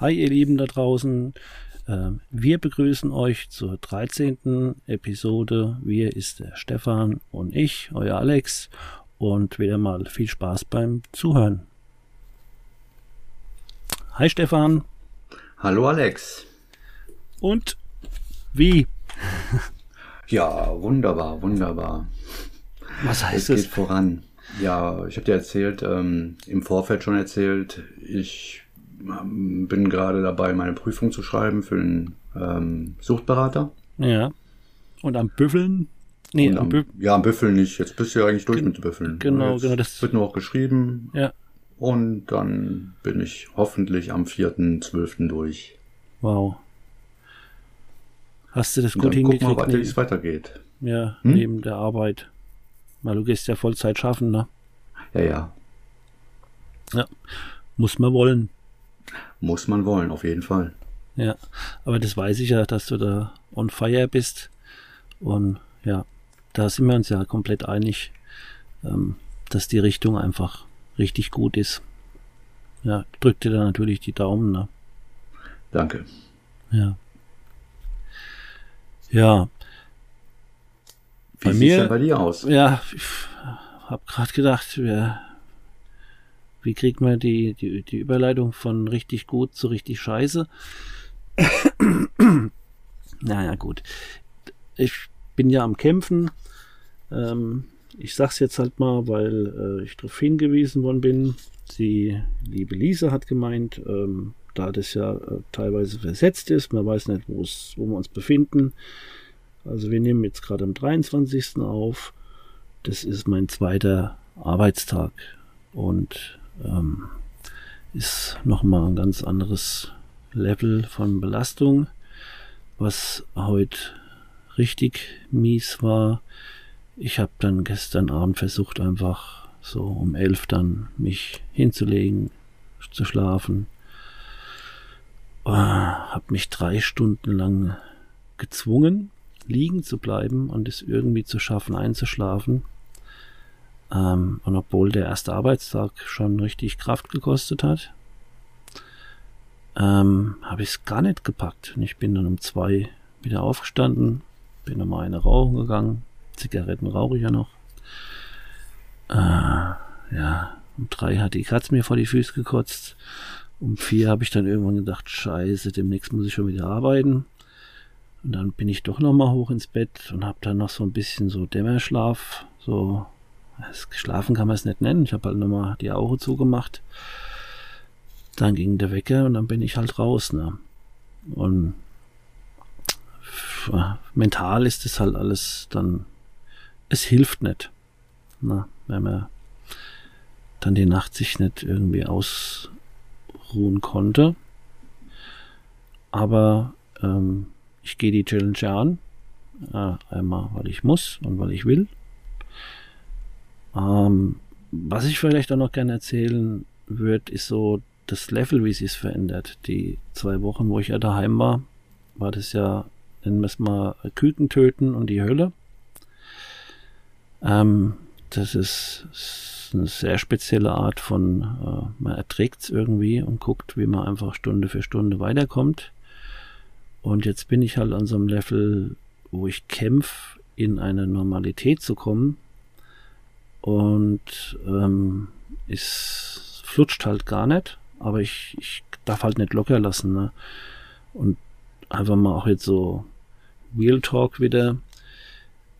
Hi ihr Lieben da draußen, ähm, wir begrüßen euch zur 13. Episode. Wir ist der Stefan und ich, euer Alex und wieder mal viel Spaß beim Zuhören. Hi Stefan. Hallo Alex. Und wie? Ja, wunderbar, wunderbar. Was heißt es? Es geht voran. Ja, ich habe dir erzählt, ähm, im Vorfeld schon erzählt, ich bin gerade dabei, meine Prüfung zu schreiben für einen ähm, Suchtberater. Ja. Und am Büffeln? Nee, am, am Bü ja, am Büffeln nicht. Jetzt bist du ja eigentlich durch mit dem Büffeln. Genau, genau. Das wird nur auch geschrieben. Ja. Und dann bin ich hoffentlich am 4.12. durch. Wow. Hast du das gut hingekriegt? Guck mal wie es weitergeht. Ja, hm? neben der Arbeit. Weil du gehst ja Vollzeit schaffen, ne? Ja, ja. Ja. Muss man wollen. Muss man wollen, auf jeden Fall. Ja, aber das weiß ich ja, dass du da on fire bist. Und ja, da sind wir uns ja komplett einig, ähm, dass die Richtung einfach richtig gut ist. Ja, drück dir da natürlich die Daumen. Ne? Danke. Ja. Ja. Wie sieht es bei dir aus? Ja, ich habe gerade gedacht, wir wie kriegt man die, die, die Überleitung von richtig gut zu richtig scheiße? naja, gut. Ich bin ja am Kämpfen. Ähm, ich sag's jetzt halt mal, weil äh, ich darauf hingewiesen worden bin. Die liebe Lisa hat gemeint, ähm, da das ja äh, teilweise versetzt ist, man weiß nicht, wo wir uns befinden. Also wir nehmen jetzt gerade am 23. auf. Das ist mein zweiter Arbeitstag. Und ähm, ist nochmal ein ganz anderes Level von Belastung. Was heute richtig mies war, ich habe dann gestern Abend versucht, einfach so um elf dann mich hinzulegen, zu schlafen. Äh, habe mich drei Stunden lang gezwungen, liegen zu bleiben und es irgendwie zu schaffen, einzuschlafen. Ähm, und obwohl der erste Arbeitstag schon richtig Kraft gekostet hat, ähm, habe ich es gar nicht gepackt. Und ich bin dann um zwei wieder aufgestanden, bin nochmal eine rauchen gegangen. Zigaretten rauche ich ja noch. Äh, ja, um drei hat die Katze mir vor die Füße gekotzt. Um vier habe ich dann irgendwann gedacht, scheiße, demnächst muss ich schon wieder arbeiten. Und dann bin ich doch nochmal hoch ins Bett und habe dann noch so ein bisschen so Dämmerschlaf, so Geschlafen kann man es nicht nennen. Ich habe halt nochmal die Augen zugemacht. Dann ging der Wecker und dann bin ich halt raus. Ne? Und mental ist es halt alles dann, es hilft nicht. Ne? Wenn man dann die Nacht sich nicht irgendwie ausruhen konnte. Aber ähm, ich gehe die Challenge an. Äh, einmal, weil ich muss und weil ich will. Ähm, was ich vielleicht auch noch gerne erzählen würde, ist so das Level, wie sich es verändert. Die zwei Wochen, wo ich ja daheim war, war das ja, nennen wir es mal, Küken töten und die Hölle. Ähm, das ist, ist, eine sehr spezielle Art von, äh, man erträgt es irgendwie und guckt, wie man einfach Stunde für Stunde weiterkommt. Und jetzt bin ich halt an so einem Level, wo ich kämpfe, in eine Normalität zu kommen, und ähm, es flutscht halt gar nicht, aber ich, ich darf halt nicht locker lassen. Ne? Und einfach mal auch jetzt so Real Talk wieder.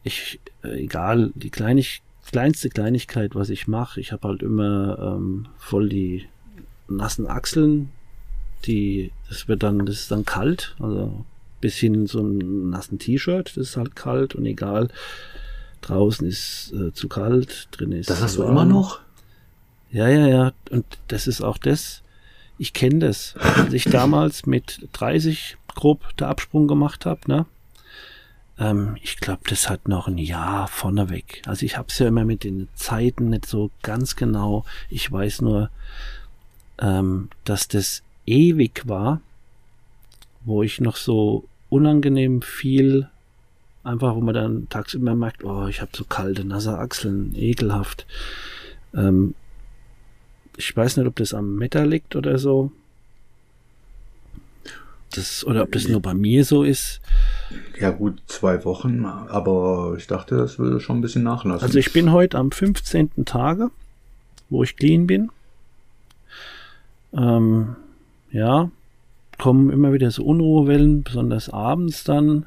Ich, äh, egal, die Kleinig kleinste Kleinigkeit, was ich mache, ich habe halt immer ähm, voll die nassen Achseln, die, das wird dann, das ist dann kalt, also bis hin so einem nassen T-Shirt, das ist halt kalt und egal, Draußen ist äh, zu kalt, drin ist. Das hast du immer noch? Ja, ja, ja. Und das ist auch das. Ich kenne das. Als ich damals mit 30 grob der Absprung gemacht habe, ne? Ähm, ich glaube, das hat noch ein Jahr vorneweg. Also ich habe es ja immer mit den Zeiten nicht so ganz genau. Ich weiß nur, ähm, dass das ewig war, wo ich noch so unangenehm viel einfach, wo man dann tagsüber merkt, oh, ich habe so kalte, nasse Achseln, ekelhaft. Ähm, ich weiß nicht, ob das am Meta liegt oder so. Das, oder ob das nur bei mir so ist. Ja gut, zwei Wochen, aber ich dachte, das würde schon ein bisschen nachlassen. Also ich bin heute am 15. Tage, wo ich clean bin. Ähm, ja, kommen immer wieder so Unruhewellen, besonders abends dann.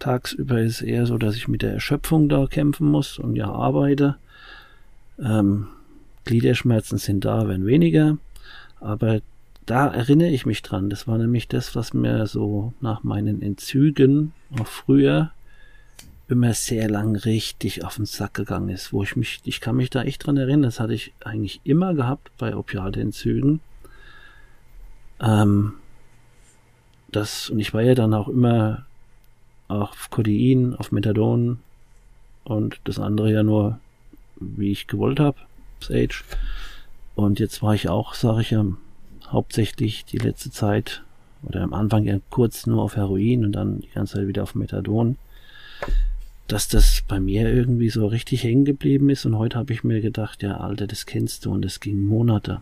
Tagsüber ist eher so, dass ich mit der Erschöpfung da kämpfen muss und ja arbeite. Ähm, Gliederschmerzen sind da, werden weniger. Aber da erinnere ich mich dran. Das war nämlich das, was mir so nach meinen Entzügen auch früher immer sehr lang richtig auf den Sack gegangen ist, wo ich mich, ich kann mich da echt dran erinnern, das hatte ich eigentlich immer gehabt bei Opiatentzügen. Ähm, das, und ich war ja dann auch immer auf Codein, auf Methadon und das andere ja nur, wie ich gewollt habe, Sage. Und jetzt war ich auch, sage ich ja, hauptsächlich die letzte Zeit oder am Anfang ja kurz nur auf Heroin und dann die ganze Zeit wieder auf Methadon, dass das bei mir irgendwie so richtig hängen geblieben ist und heute habe ich mir gedacht, ja Alter, das kennst du und das ging Monate,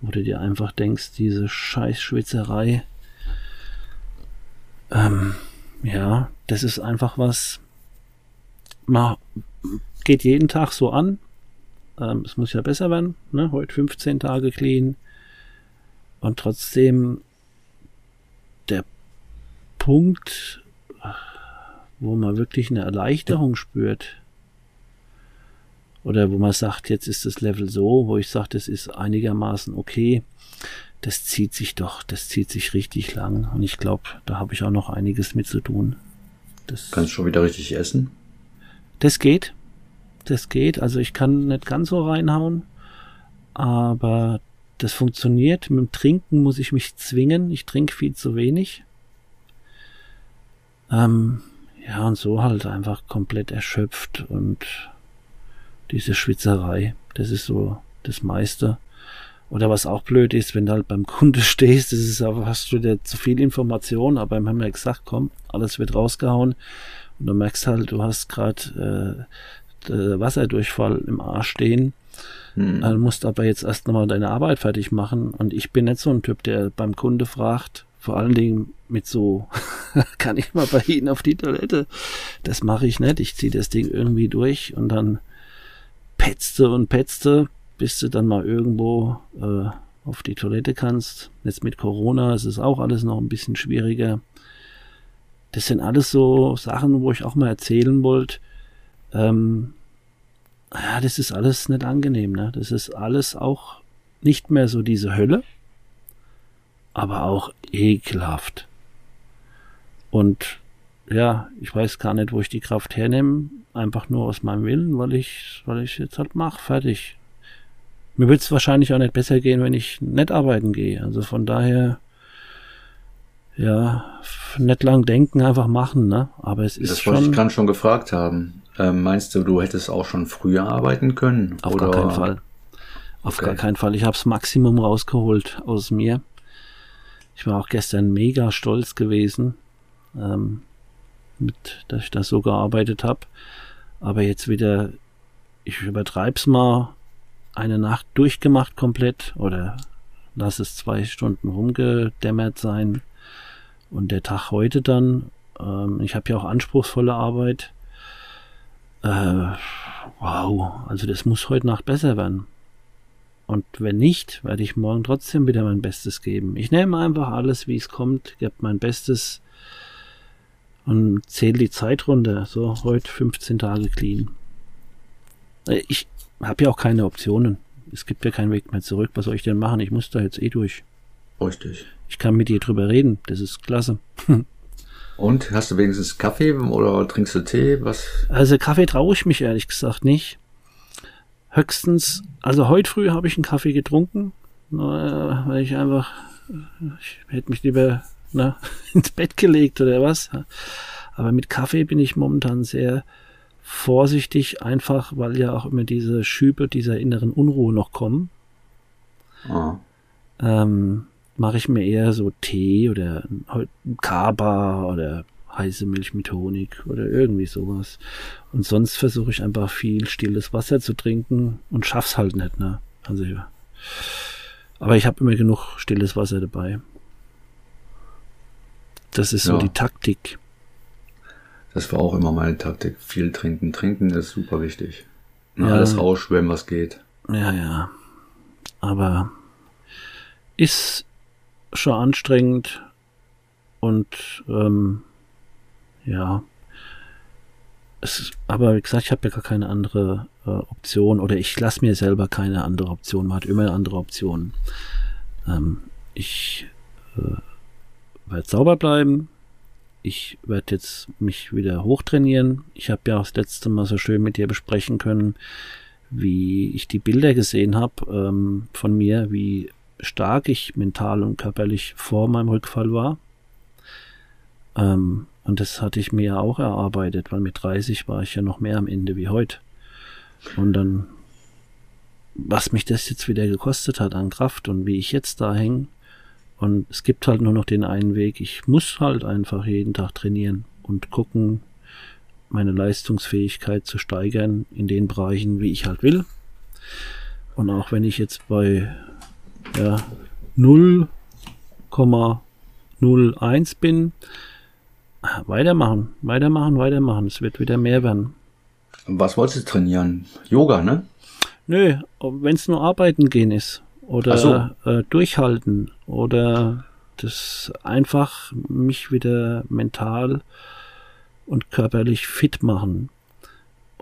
wo du dir einfach denkst, diese scheiß Schwitzerei, ähm, ja, das ist einfach was, man geht jeden Tag so an, ähm, es muss ja besser werden, ne? heute 15 Tage clean, und trotzdem der Punkt, wo man wirklich eine Erleichterung spürt, oder wo man sagt, jetzt ist das Level so, wo ich sage, das ist einigermaßen okay, das zieht sich doch, das zieht sich richtig lang. Und ich glaube, da habe ich auch noch einiges mit zu tun. Das, Kannst du schon wieder richtig essen? Das geht. Das geht. Also ich kann nicht ganz so reinhauen, aber das funktioniert. Mit dem Trinken muss ich mich zwingen. Ich trinke viel zu wenig. Ähm, ja, und so halt einfach komplett erschöpft und diese Schwitzerei, das ist so das meiste. Oder was auch blöd ist, wenn du halt beim Kunde stehst, das ist aber hast du dir zu viel Information, aber wir haben ja gesagt, komm, alles wird rausgehauen und du merkst halt, du hast gerade äh, Wasserdurchfall im Arsch stehen hm. Du musst aber jetzt erst nochmal deine Arbeit fertig machen. Und ich bin nicht so ein Typ, der beim Kunde fragt, vor allen Dingen mit so, kann ich mal bei Ihnen auf die Toilette? Das mache ich nicht. Ich ziehe das Ding irgendwie durch und dann petzte und petzte, bis du dann mal irgendwo äh, auf die Toilette kannst. Jetzt mit Corona ist es auch alles noch ein bisschen schwieriger. Das sind alles so Sachen, wo ich auch mal erzählen wollte. Ähm, ja, das ist alles nicht angenehm, ne? Das ist alles auch nicht mehr so diese Hölle, aber auch ekelhaft. Und ja, ich weiß gar nicht, wo ich die Kraft hernehme. Einfach nur aus meinem Willen, weil ich, weil ich jetzt halt mache, fertig. Mir wird es wahrscheinlich auch nicht besser gehen, wenn ich nicht arbeiten gehe. Also von daher, ja, nicht lang denken, einfach machen, ne? Aber es ist das schon. Das wollte ich gerade schon gefragt haben. Ähm, meinst du, du hättest auch schon früher arbeiten können? Auf oder? gar keinen Fall. Auf okay. gar keinen Fall. Ich habe das Maximum rausgeholt aus mir. Ich war auch gestern mega stolz gewesen, ähm, mit, dass ich das so gearbeitet habe. Aber jetzt wieder, ich übertreib's mal, eine Nacht durchgemacht komplett oder lass es zwei Stunden rumgedämmert sein und der Tag heute dann. Ähm, ich habe ja auch anspruchsvolle Arbeit. Äh, wow, also das muss heute Nacht besser werden. Und wenn nicht, werde ich morgen trotzdem wieder mein Bestes geben. Ich nehme einfach alles, wie es kommt, gebe mein Bestes und zähle die Zeit runter. So, heute 15 Tage clean. Äh, ich habe ja auch keine Optionen. Es gibt ja keinen Weg mehr zurück. Was soll ich denn machen? Ich muss da jetzt eh durch. Richtig. Ich kann mit dir drüber reden. Das ist klasse. Und hast du wenigstens Kaffee oder trinkst du Tee? Was? Also Kaffee traue ich mich ehrlich gesagt nicht. höchstens, also heute früh habe ich einen Kaffee getrunken, äh, weil ich einfach, ich hätte mich lieber na, ins Bett gelegt oder was. Aber mit Kaffee bin ich momentan sehr vorsichtig, einfach weil ja auch immer diese Schübe dieser inneren Unruhe noch kommen. Oh. Ähm, mache ich mir eher so Tee oder Kaba oder heiße Milch mit Honig oder irgendwie sowas. Und sonst versuche ich einfach viel stilles Wasser zu trinken und schaff's halt nicht, ne? Also. Aber ich habe immer genug stilles Wasser dabei. Das ist ja. so die Taktik. Das war auch immer meine Taktik. Viel trinken. Trinken ist super wichtig. Ja. Alles rausschwemmen, was geht. Ja, ja. Aber ist schon anstrengend und ähm, ja. Es, aber wie gesagt, ich habe ja gar keine andere äh, Option oder ich lasse mir selber keine andere Option. Man hat immer andere Optionen. Ähm, ich äh, werde sauber bleiben. Ich werde jetzt mich wieder hochtrainieren. Ich habe ja auch das letzte Mal so schön mit dir besprechen können, wie ich die Bilder gesehen habe ähm, von mir, wie stark ich mental und körperlich vor meinem Rückfall war. Ähm, und das hatte ich mir ja auch erarbeitet, weil mit 30 war ich ja noch mehr am Ende wie heute. Und dann, was mich das jetzt wieder gekostet hat an Kraft und wie ich jetzt da hänge. Und es gibt halt nur noch den einen Weg. Ich muss halt einfach jeden Tag trainieren und gucken, meine Leistungsfähigkeit zu steigern in den Bereichen, wie ich halt will. Und auch wenn ich jetzt bei ja, 0,01 bin, weitermachen, weitermachen, weitermachen. Es wird wieder mehr werden. Was wolltest du trainieren? Yoga, ne? Nö, wenn es nur arbeiten gehen ist. Oder so. äh, durchhalten. Oder das einfach mich wieder mental und körperlich fit machen.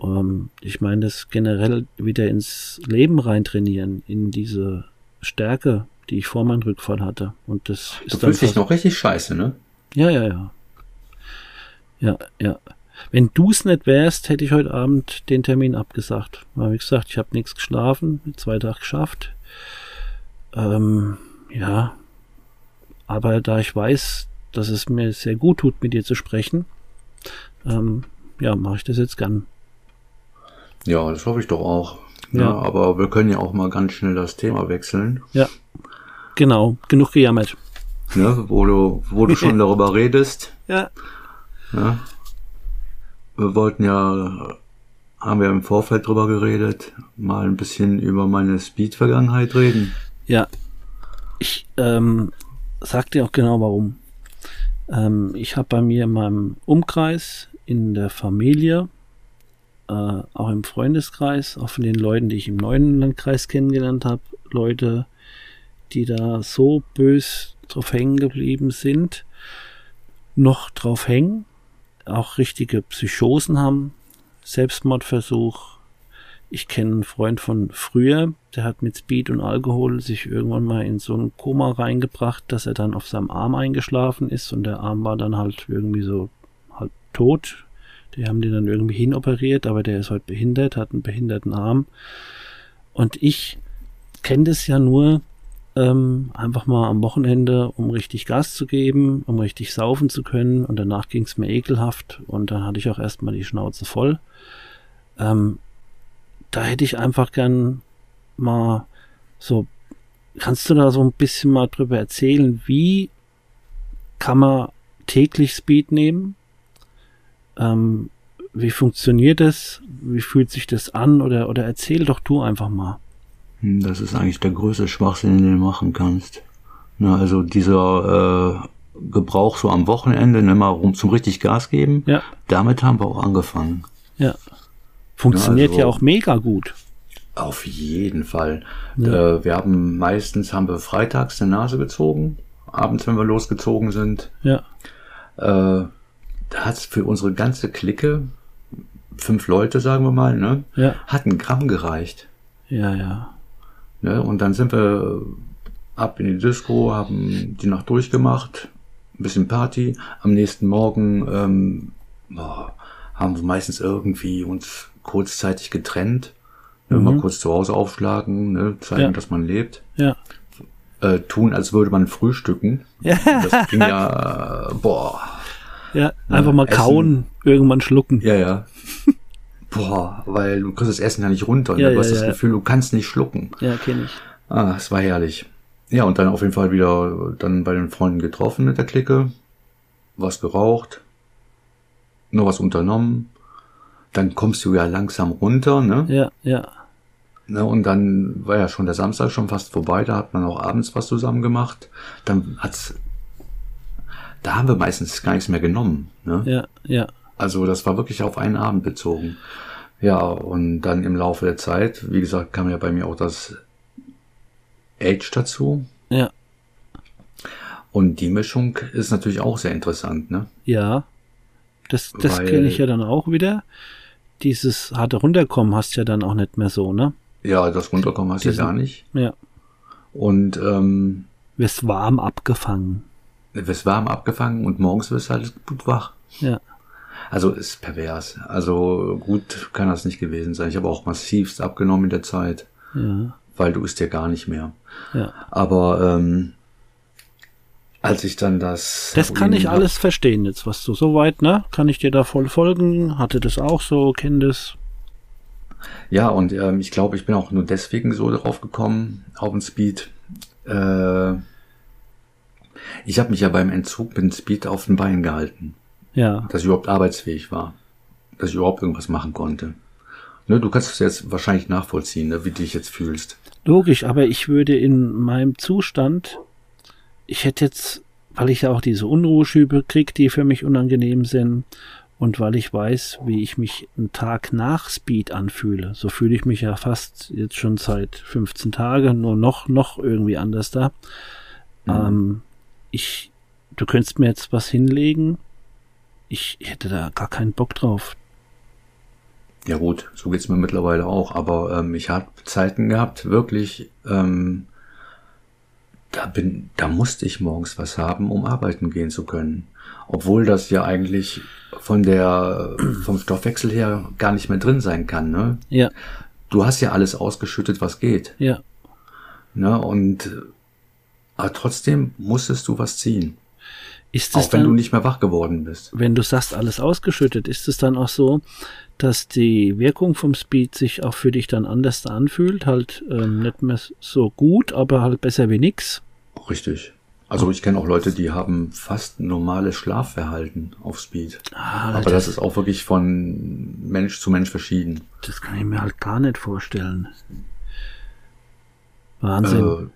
Ähm, ich meine, das generell wieder ins Leben reintrainieren, in diese Stärke, die ich vor meinem Rückfall hatte. Und das ist du fühlst dich noch richtig scheiße, ne? Ja, ja, ja. Ja, ja. Wenn du es nicht wärst, hätte ich heute Abend den Termin abgesagt. Weil, wie gesagt, ich habe nichts geschlafen, zwei Tage geschafft. Ähm, ja. Aber da ich weiß, dass es mir sehr gut tut, mit dir zu sprechen, ähm, ja, mache ich das jetzt gern. Ja, das hoffe ich doch auch. Ja. ja. aber wir können ja auch mal ganz schnell das Thema wechseln. Ja, genau. Genug gejammert. Ne, wo du, wo du schon darüber redest. Ja. Ja. Wir wollten ja, haben wir im Vorfeld drüber geredet, mal ein bisschen über meine Speed-Vergangenheit reden. Ja. Ich ähm, sag dir auch genau warum. Ähm, ich habe bei mir in meinem Umkreis, in der Familie, äh, auch im Freundeskreis, auch von den Leuten, die ich im neuen Landkreis kennengelernt habe, Leute, die da so bös drauf hängen geblieben sind, noch drauf hängen auch richtige Psychosen haben, Selbstmordversuch. Ich kenne einen Freund von früher, der hat mit Speed und Alkohol sich irgendwann mal in so ein Koma reingebracht, dass er dann auf seinem Arm eingeschlafen ist und der Arm war dann halt irgendwie so halb tot. Die haben den dann irgendwie hinoperiert, aber der ist halt behindert, hat einen behinderten Arm. Und ich kenne das ja nur, ähm, einfach mal am Wochenende, um richtig Gas zu geben, um richtig saufen zu können. Und danach ging es mir ekelhaft und dann hatte ich auch erstmal die Schnauze voll. Ähm, da hätte ich einfach gern mal so, kannst du da so ein bisschen mal drüber erzählen, wie kann man täglich Speed nehmen? Ähm, wie funktioniert das? Wie fühlt sich das an? Oder, oder erzähl doch du einfach mal. Hm, das ist eigentlich der größte Schwachsinn, den du machen kannst. Na, also dieser äh, Gebrauch so am Wochenende, ne, mal rum zum richtig Gas geben. Ja. Damit haben wir auch angefangen. Ja. Funktioniert ja, also, ja auch mega gut. Auf jeden Fall. Ja. Äh, wir haben meistens haben wir freitags die Nase gezogen, abends, wenn wir losgezogen sind. Ja. Äh, da hat es für unsere ganze Clique, fünf Leute, sagen wir mal, ne, ja. hat ein Gramm gereicht. Ja, ja. Ne? Und dann sind wir ab in die Disco, haben die Nacht durchgemacht, ein bisschen Party. Am nächsten Morgen ähm, boah, haben wir meistens irgendwie uns kurzzeitig getrennt. Ne, Mal kurz zu Hause aufschlagen, ne, zeigen, Ja. dass man lebt. Ja. Äh, tun, als würde man frühstücken. Ja. Das ging ja, äh, boah, Ja, einfach mal Essen. kauen, irgendwann schlucken. ja, ja. Boah, weil du kriegst das Essen ja nicht runter. Ja, ne? Du ja, hast das. Gefühl, du kannst nicht schlucken. Ja, kenne ich. Ah, es war herrlich. Ja, und dann auf jeden Fall wieder dann bei den Freunden getroffen mit der Clique, was geraucht, noch was unternommen. Dann kommst du ja langsam runter, ne? Ja, ja. ne? Und dann war ja schon der Samstag schon fast vorbei, da hat man auch abends was zusammen gemacht. Dann hat's, da haben wir meistens gar nichts mehr genommen, ne? Ja, ja. Also das war wirklich auf einen Abend bezogen. Ja, und dann im Laufe der Zeit, wie gesagt, kam ja bei mir auch das Age dazu. Ja. Und die Mischung ist natürlich auch sehr interessant, ne? Ja. Das, das kenne ich ja dann auch wieder. Dieses harte Runterkommen hast du ja dann auch nicht mehr so, ne? Ja, das Runterkommen hast du ja gar nicht. Ja. Und ähm, Wirst warm abgefangen. wirst warm abgefangen und morgens wirst du halt gut wach. Ja. Also ist pervers. Also gut kann das nicht gewesen sein. Ich habe auch massivst abgenommen in der Zeit, Ja. weil du isst ja gar nicht mehr. Ja. Aber ähm, als ich dann das... Das kann ich alles verstehen jetzt, was du soweit, ne? Kann ich dir da voll folgen? Hatte das auch so, kenn das. Ja, und ähm, ich glaube, ich bin auch nur deswegen so drauf gekommen, auf den Speed. Äh, ich habe mich ja beim Entzug mit dem Speed auf den Beinen gehalten, Ja. dass ich überhaupt arbeitsfähig war, dass ich überhaupt irgendwas machen konnte. Ne, du kannst es jetzt wahrscheinlich nachvollziehen, ne, wie du dich jetzt fühlst. Logisch, aber ich würde in meinem Zustand, ich hätte jetzt, weil ich ja auch diese Unruheschübe krieg, die für mich unangenehm sind, und weil ich weiß, wie ich mich einen Tag nach Speed anfühle. So fühle ich mich ja fast jetzt schon seit 15 Tagen, nur noch, noch irgendwie anders da. Ähm, ich, du könntest mir jetzt was hinlegen. Ich hätte da gar keinen Bock drauf. Ja gut, so geht's mir mittlerweile auch, aber ähm, ich habe Zeiten gehabt, wirklich, ähm, da bin, da musste ich morgens was haben, um arbeiten gehen zu können. Obwohl das ja eigentlich von der, vom Stoffwechsel her gar nicht mehr drin sein kann, ne? Ja, Du hast ja alles ausgeschüttet, was geht, ja. ne? Und, äh, aber trotzdem musstest du was ziehen. Ist es Auch wenn dann, du nicht mehr wach geworden bist. wenn du sagst, alles ausgeschüttet, ist es dann auch so, dass die Wirkung vom Speed sich auch für dich dann anders anfühlt? Halt ähm, nicht mehr so gut, aber halt besser wie nix? Richtig. Also ich kenne auch Leute, die haben fast normales Schlafverhalten auf Speed. Ah, Aber das ist auch wirklich von Mensch zu Mensch verschieden. Das kann ich mir halt gar nicht vorstellen. Wahnsinn.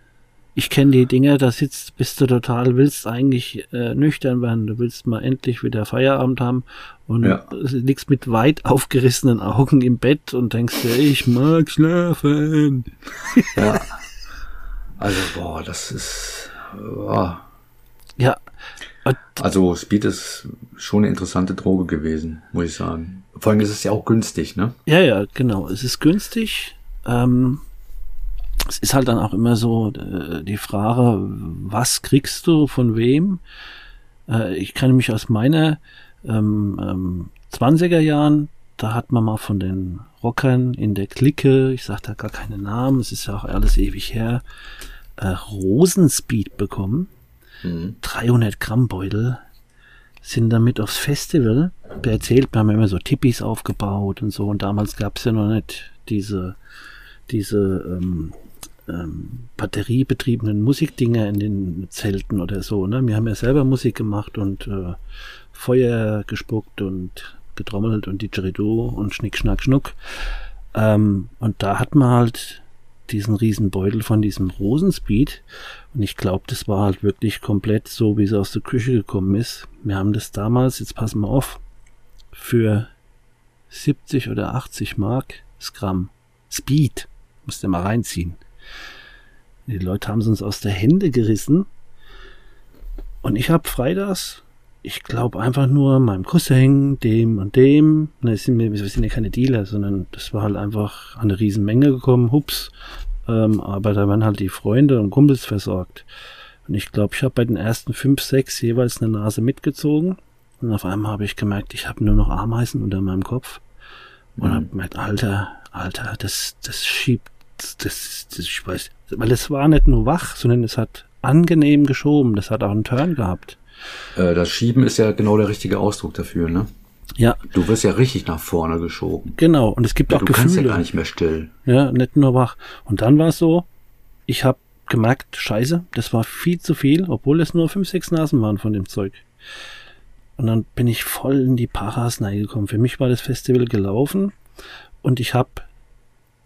Ich kenne die Dinger, da sitzt, bist du total, willst eigentlich äh, nüchtern werden, du willst mal endlich wieder Feierabend haben und Ja. liegst mit weit aufgerissenen Augen im Bett und denkst dir, ich mag schlafen. ja. Also, boah, das ist. Boah. Ja, Also, Speed ist schon eine interessante Droge gewesen, muss ich sagen. Vor allem ist es ja auch günstig, ne? Ja, ja, genau. Es ist günstig. Ähm, es ist halt dann auch immer so äh, die Frage, was kriegst du von wem? Äh, ich kann mich aus meiner ähm, ähm, 20er Jahren, da hat man mal von den Rockern in der Clique, ich sage da gar keine Namen, es ist ja auch alles ewig her, äh, Rosenspeed bekommen. Mhm. 300 Gramm Beutel sind damit aufs Festival. Der erzählt, wir haben immer so Tippis aufgebaut und so. Und damals gab es ja noch nicht diese, diese ähm, ähm, batteriebetriebenen Musikdinger in den Zelten oder so. Ne? Wir haben ja selber Musik gemacht und äh, Feuer gespuckt und getrommelt und Didgeridoo und Schnick, Schnack, Schnuck. Ähm, und da hat man halt diesen riesen Beutel von diesem Rosenspeed. Und ich glaube, das war halt wirklich komplett so, wie es aus der Küche gekommen ist. Wir haben das damals, jetzt passen wir auf, für 70 oder 80 Mark Gramm Speed. Musst du mal reinziehen. Die Leute haben es uns aus der Hände gerissen. Und ich habe freitags, ich glaube einfach nur meinem Cousin, dem und dem, ne, es sind wir, wir sind ja keine Dealer, sondern das war halt einfach an eine Riesenmenge gekommen, hups. Ähm, aber da waren halt die Freunde und Kumpels versorgt. Und ich glaube, ich habe bei den ersten fünf, sechs jeweils eine Nase mitgezogen. Und auf einmal habe ich gemerkt, ich habe nur noch Ameisen unter meinem Kopf. Und Mhm. habe gemerkt, Alter, Alter, das, das schiebt, das, das, ich weiß, weil es war nicht nur wach, sondern es hat angenehm geschoben. Das hat auch einen Turn gehabt. Äh, das Schieben ist ja genau der richtige Ausdruck dafür, ne? Ja. Du wirst ja richtig nach vorne geschoben. Genau. Und es gibt Ja, auch du Gefühle. kannst ja gar nicht mehr still. Ja, nicht nur wach. Und dann war es so, ich habe gemerkt, scheiße, das war viel zu viel, obwohl es nur fünf, sechs Nasen waren von dem Zeug. Und dann bin ich voll in die Paras gekommen. Für mich war das Festival gelaufen und ich habe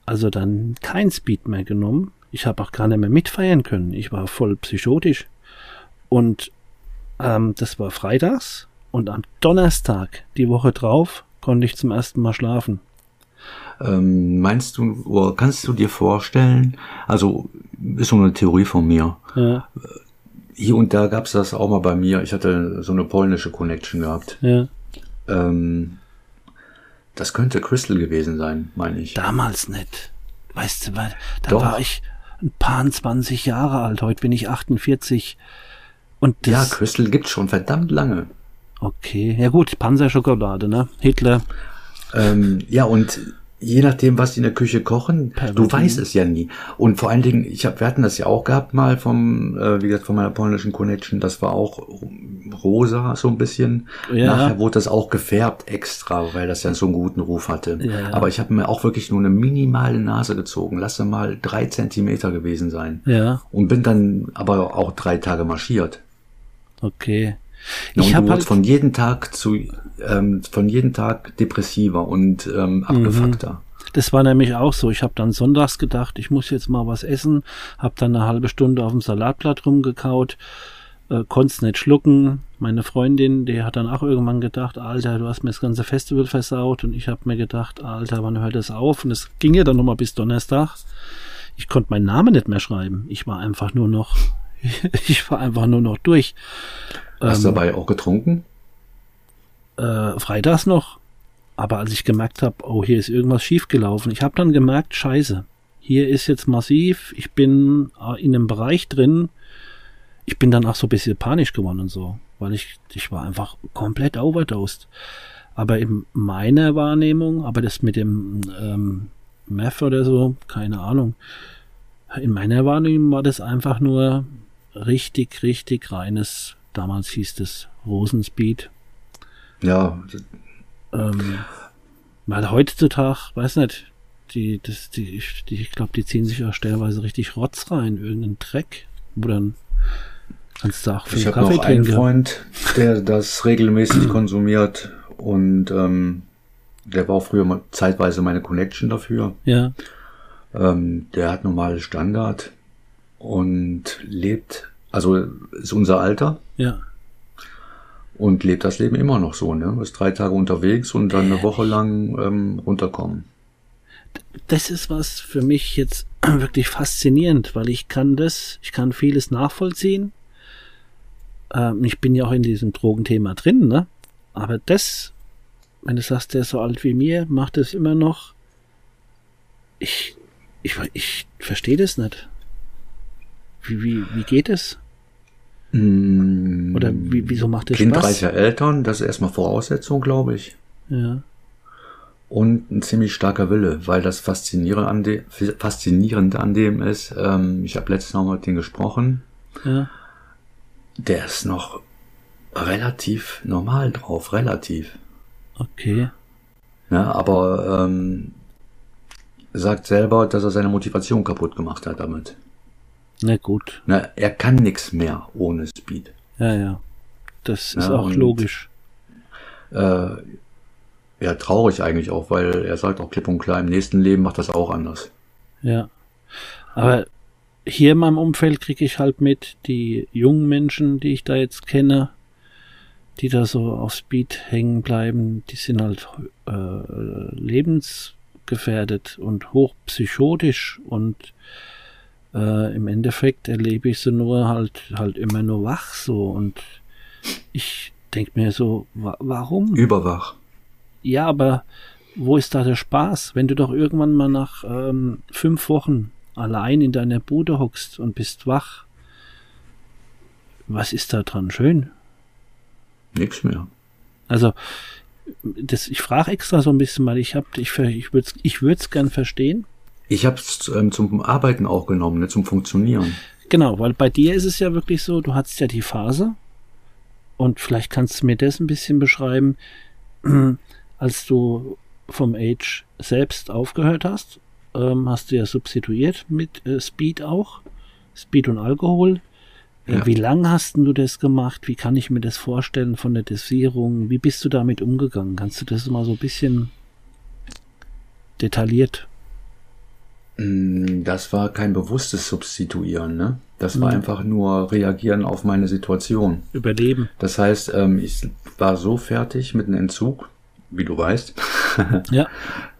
also dann kein Speed mehr genommen. Ich habe auch gar nicht mehr mitfeiern können. Ich war voll psychotisch. Und ähm, das war freitags und am Donnerstag, die Woche drauf, konnte ich zum ersten Mal schlafen. Ähm, meinst du, oder kannst du dir vorstellen, also ist so eine Theorie von mir. Ja, Hier und da gab's das auch mal bei mir. Ich hatte so eine polnische Connection gehabt. ja. Ähm, das könnte Crystal gewesen sein, meine ich. Damals nicht. Weißt du, weil da Doch. war ich ein paar 20 Jahre alt. Heute bin ich 48. Und ja, Crystal gibt's schon verdammt lange. okay. Ja gut, Panzerschokolade, ne? Hitler. Ähm, ja, und je nachdem, was die in der Küche kochen, Pervertin. du weißt es ja nie. Und vor allen Dingen, ich hab, wir hatten das ja auch gehabt mal vom, äh, wie gesagt, von meiner polnischen Connection, das war auch rosa so ein bisschen. Ja. Nachher wurde das auch gefärbt extra, weil das ja so einen guten Ruf hatte. Ja. Aber ich habe mir auch wirklich nur eine minimale Nase gezogen, lasse mal drei Zentimeter gewesen sein. Ja, Und bin dann aber auch drei Tage marschiert. okay. Ja, Ich und habe du halt, von jedem Tag zu, ähm, von jedem Tag depressiver und Mhm. ähm, abgefuckter. das war nämlich auch so. Ich habe dann sonntags gedacht, ich muss jetzt mal was essen. Hab dann eine halbe Stunde auf dem Salatblatt rumgekaut. Äh, Konnt's nicht schlucken. Meine Freundin, die hat dann auch irgendwann gedacht, Alter, du hast mir das ganze Festival versaut. Und ich habe mir gedacht, Alter, wann hört das auf? Und es ging ja dann nochmal bis Donnerstag. Ich konnte meinen Namen nicht mehr schreiben. Ich war einfach nur noch, ich war einfach nur noch durch. Hast du Ähm, dabei auch getrunken? Äh, freitags noch. Aber als ich gemerkt habe, oh, hier ist irgendwas schiefgelaufen, ich habe dann gemerkt, scheiße, hier ist jetzt massiv, ich bin äh, in einem Bereich drin, ich bin dann auch so ein bisschen panisch geworden und so, weil ich, ich war einfach komplett overdosed. Aber in meiner Wahrnehmung, aber das mit dem ähm, Meth oder so, keine Ahnung. In meiner Wahrnehmung war das einfach nur richtig, richtig reines, damals hieß es Rosenspeed. Ja, Ähm, weil heutzutage, weiß nicht, die, das, die, die, ich glaube, die ziehen sich auch stellenweise richtig Rotz rein, irgendeinen Dreck, wo dann kannst du auch ich viel habe Kaffee noch einen. Freund, der das regelmäßig konsumiert und ähm, der war auch früher mal zeitweise meine Connection dafür. Ja, Ähm, der hat normale Standard und lebt, also ist unser Alter ja, und lebt das Leben immer noch so, ne? Ist drei Tage unterwegs und dann eine Woche lang ähm, runterkommen. das ist was für mich jetzt wirklich faszinierend, weil ich kann das, ich kann vieles nachvollziehen. Ähm, ich bin ja auch in diesem Drogenthema drin, ne? Aber das, wenn du sagst, der ist so alt wie mir, macht es immer noch. Ich, ich, ich verstehe das nicht. Wie, wie, wie geht es? Mm, Oder wie, wieso macht es Spaß? Kindreiche Eltern, das ist erstmal Voraussetzung, glaube ich. Ja, Und ein ziemlich starker Wille, weil das Faszinierende an, de Faszinierende an dem ist, ähm, ich habe letztens noch mit dem gesprochen, ja, der ist noch relativ normal drauf, relativ. okay. Ja, aber ähm, sagt selber, dass er seine Motivation kaputt gemacht hat damit. Na gut. Na, er kann nichts mehr ohne Speed. Ja, ja. Das ist Ja, auch logisch. Äh, ja, traurig eigentlich auch, weil er sagt auch klipp und klar, im nächsten Leben macht das auch anders. Ja. Aber hier in meinem Umfeld kriege ich halt mit, die jungen Menschen, die ich da jetzt kenne, die da so auf Speed hängen bleiben, die sind halt äh, lebensgefährdet und hochpsychotisch und äh, im Endeffekt erlebe ich sie nur halt halt immer nur wach so und ich denke mir so, wa warum? Überwach. Ja, aber wo ist da der Spaß? Wenn du doch irgendwann mal nach ähm, fünf Wochen allein in deiner Bude hockst und bist wach, was ist da dran schön? Nix mehr. Also, das, ich frage extra so ein bisschen mal, ich, hab, ich, ich würde es ich würd's gern verstehen. Ich habe es ähm, zum Arbeiten auch genommen, ne, zum Funktionieren. Genau, weil bei dir ist es ja wirklich so, du hast ja die Phase und vielleicht kannst du mir das ein bisschen beschreiben, als du vom Age selbst aufgehört hast, ähm, hast du ja substituiert mit äh, Speed auch, Speed und Alkohol. Äh, Ja. Wie lang hast du das gemacht? Wie kann ich mir das vorstellen von der Dosierung? Wie bist du damit umgegangen? Kannst du das mal so ein bisschen detailliert? Mm, Das war kein bewusstes Substituieren, ne? Das war Mhm. einfach nur reagieren auf meine Situation. Überleben. Das heißt, ähm, ich war so fertig mit einem Entzug, wie du weißt, Ja,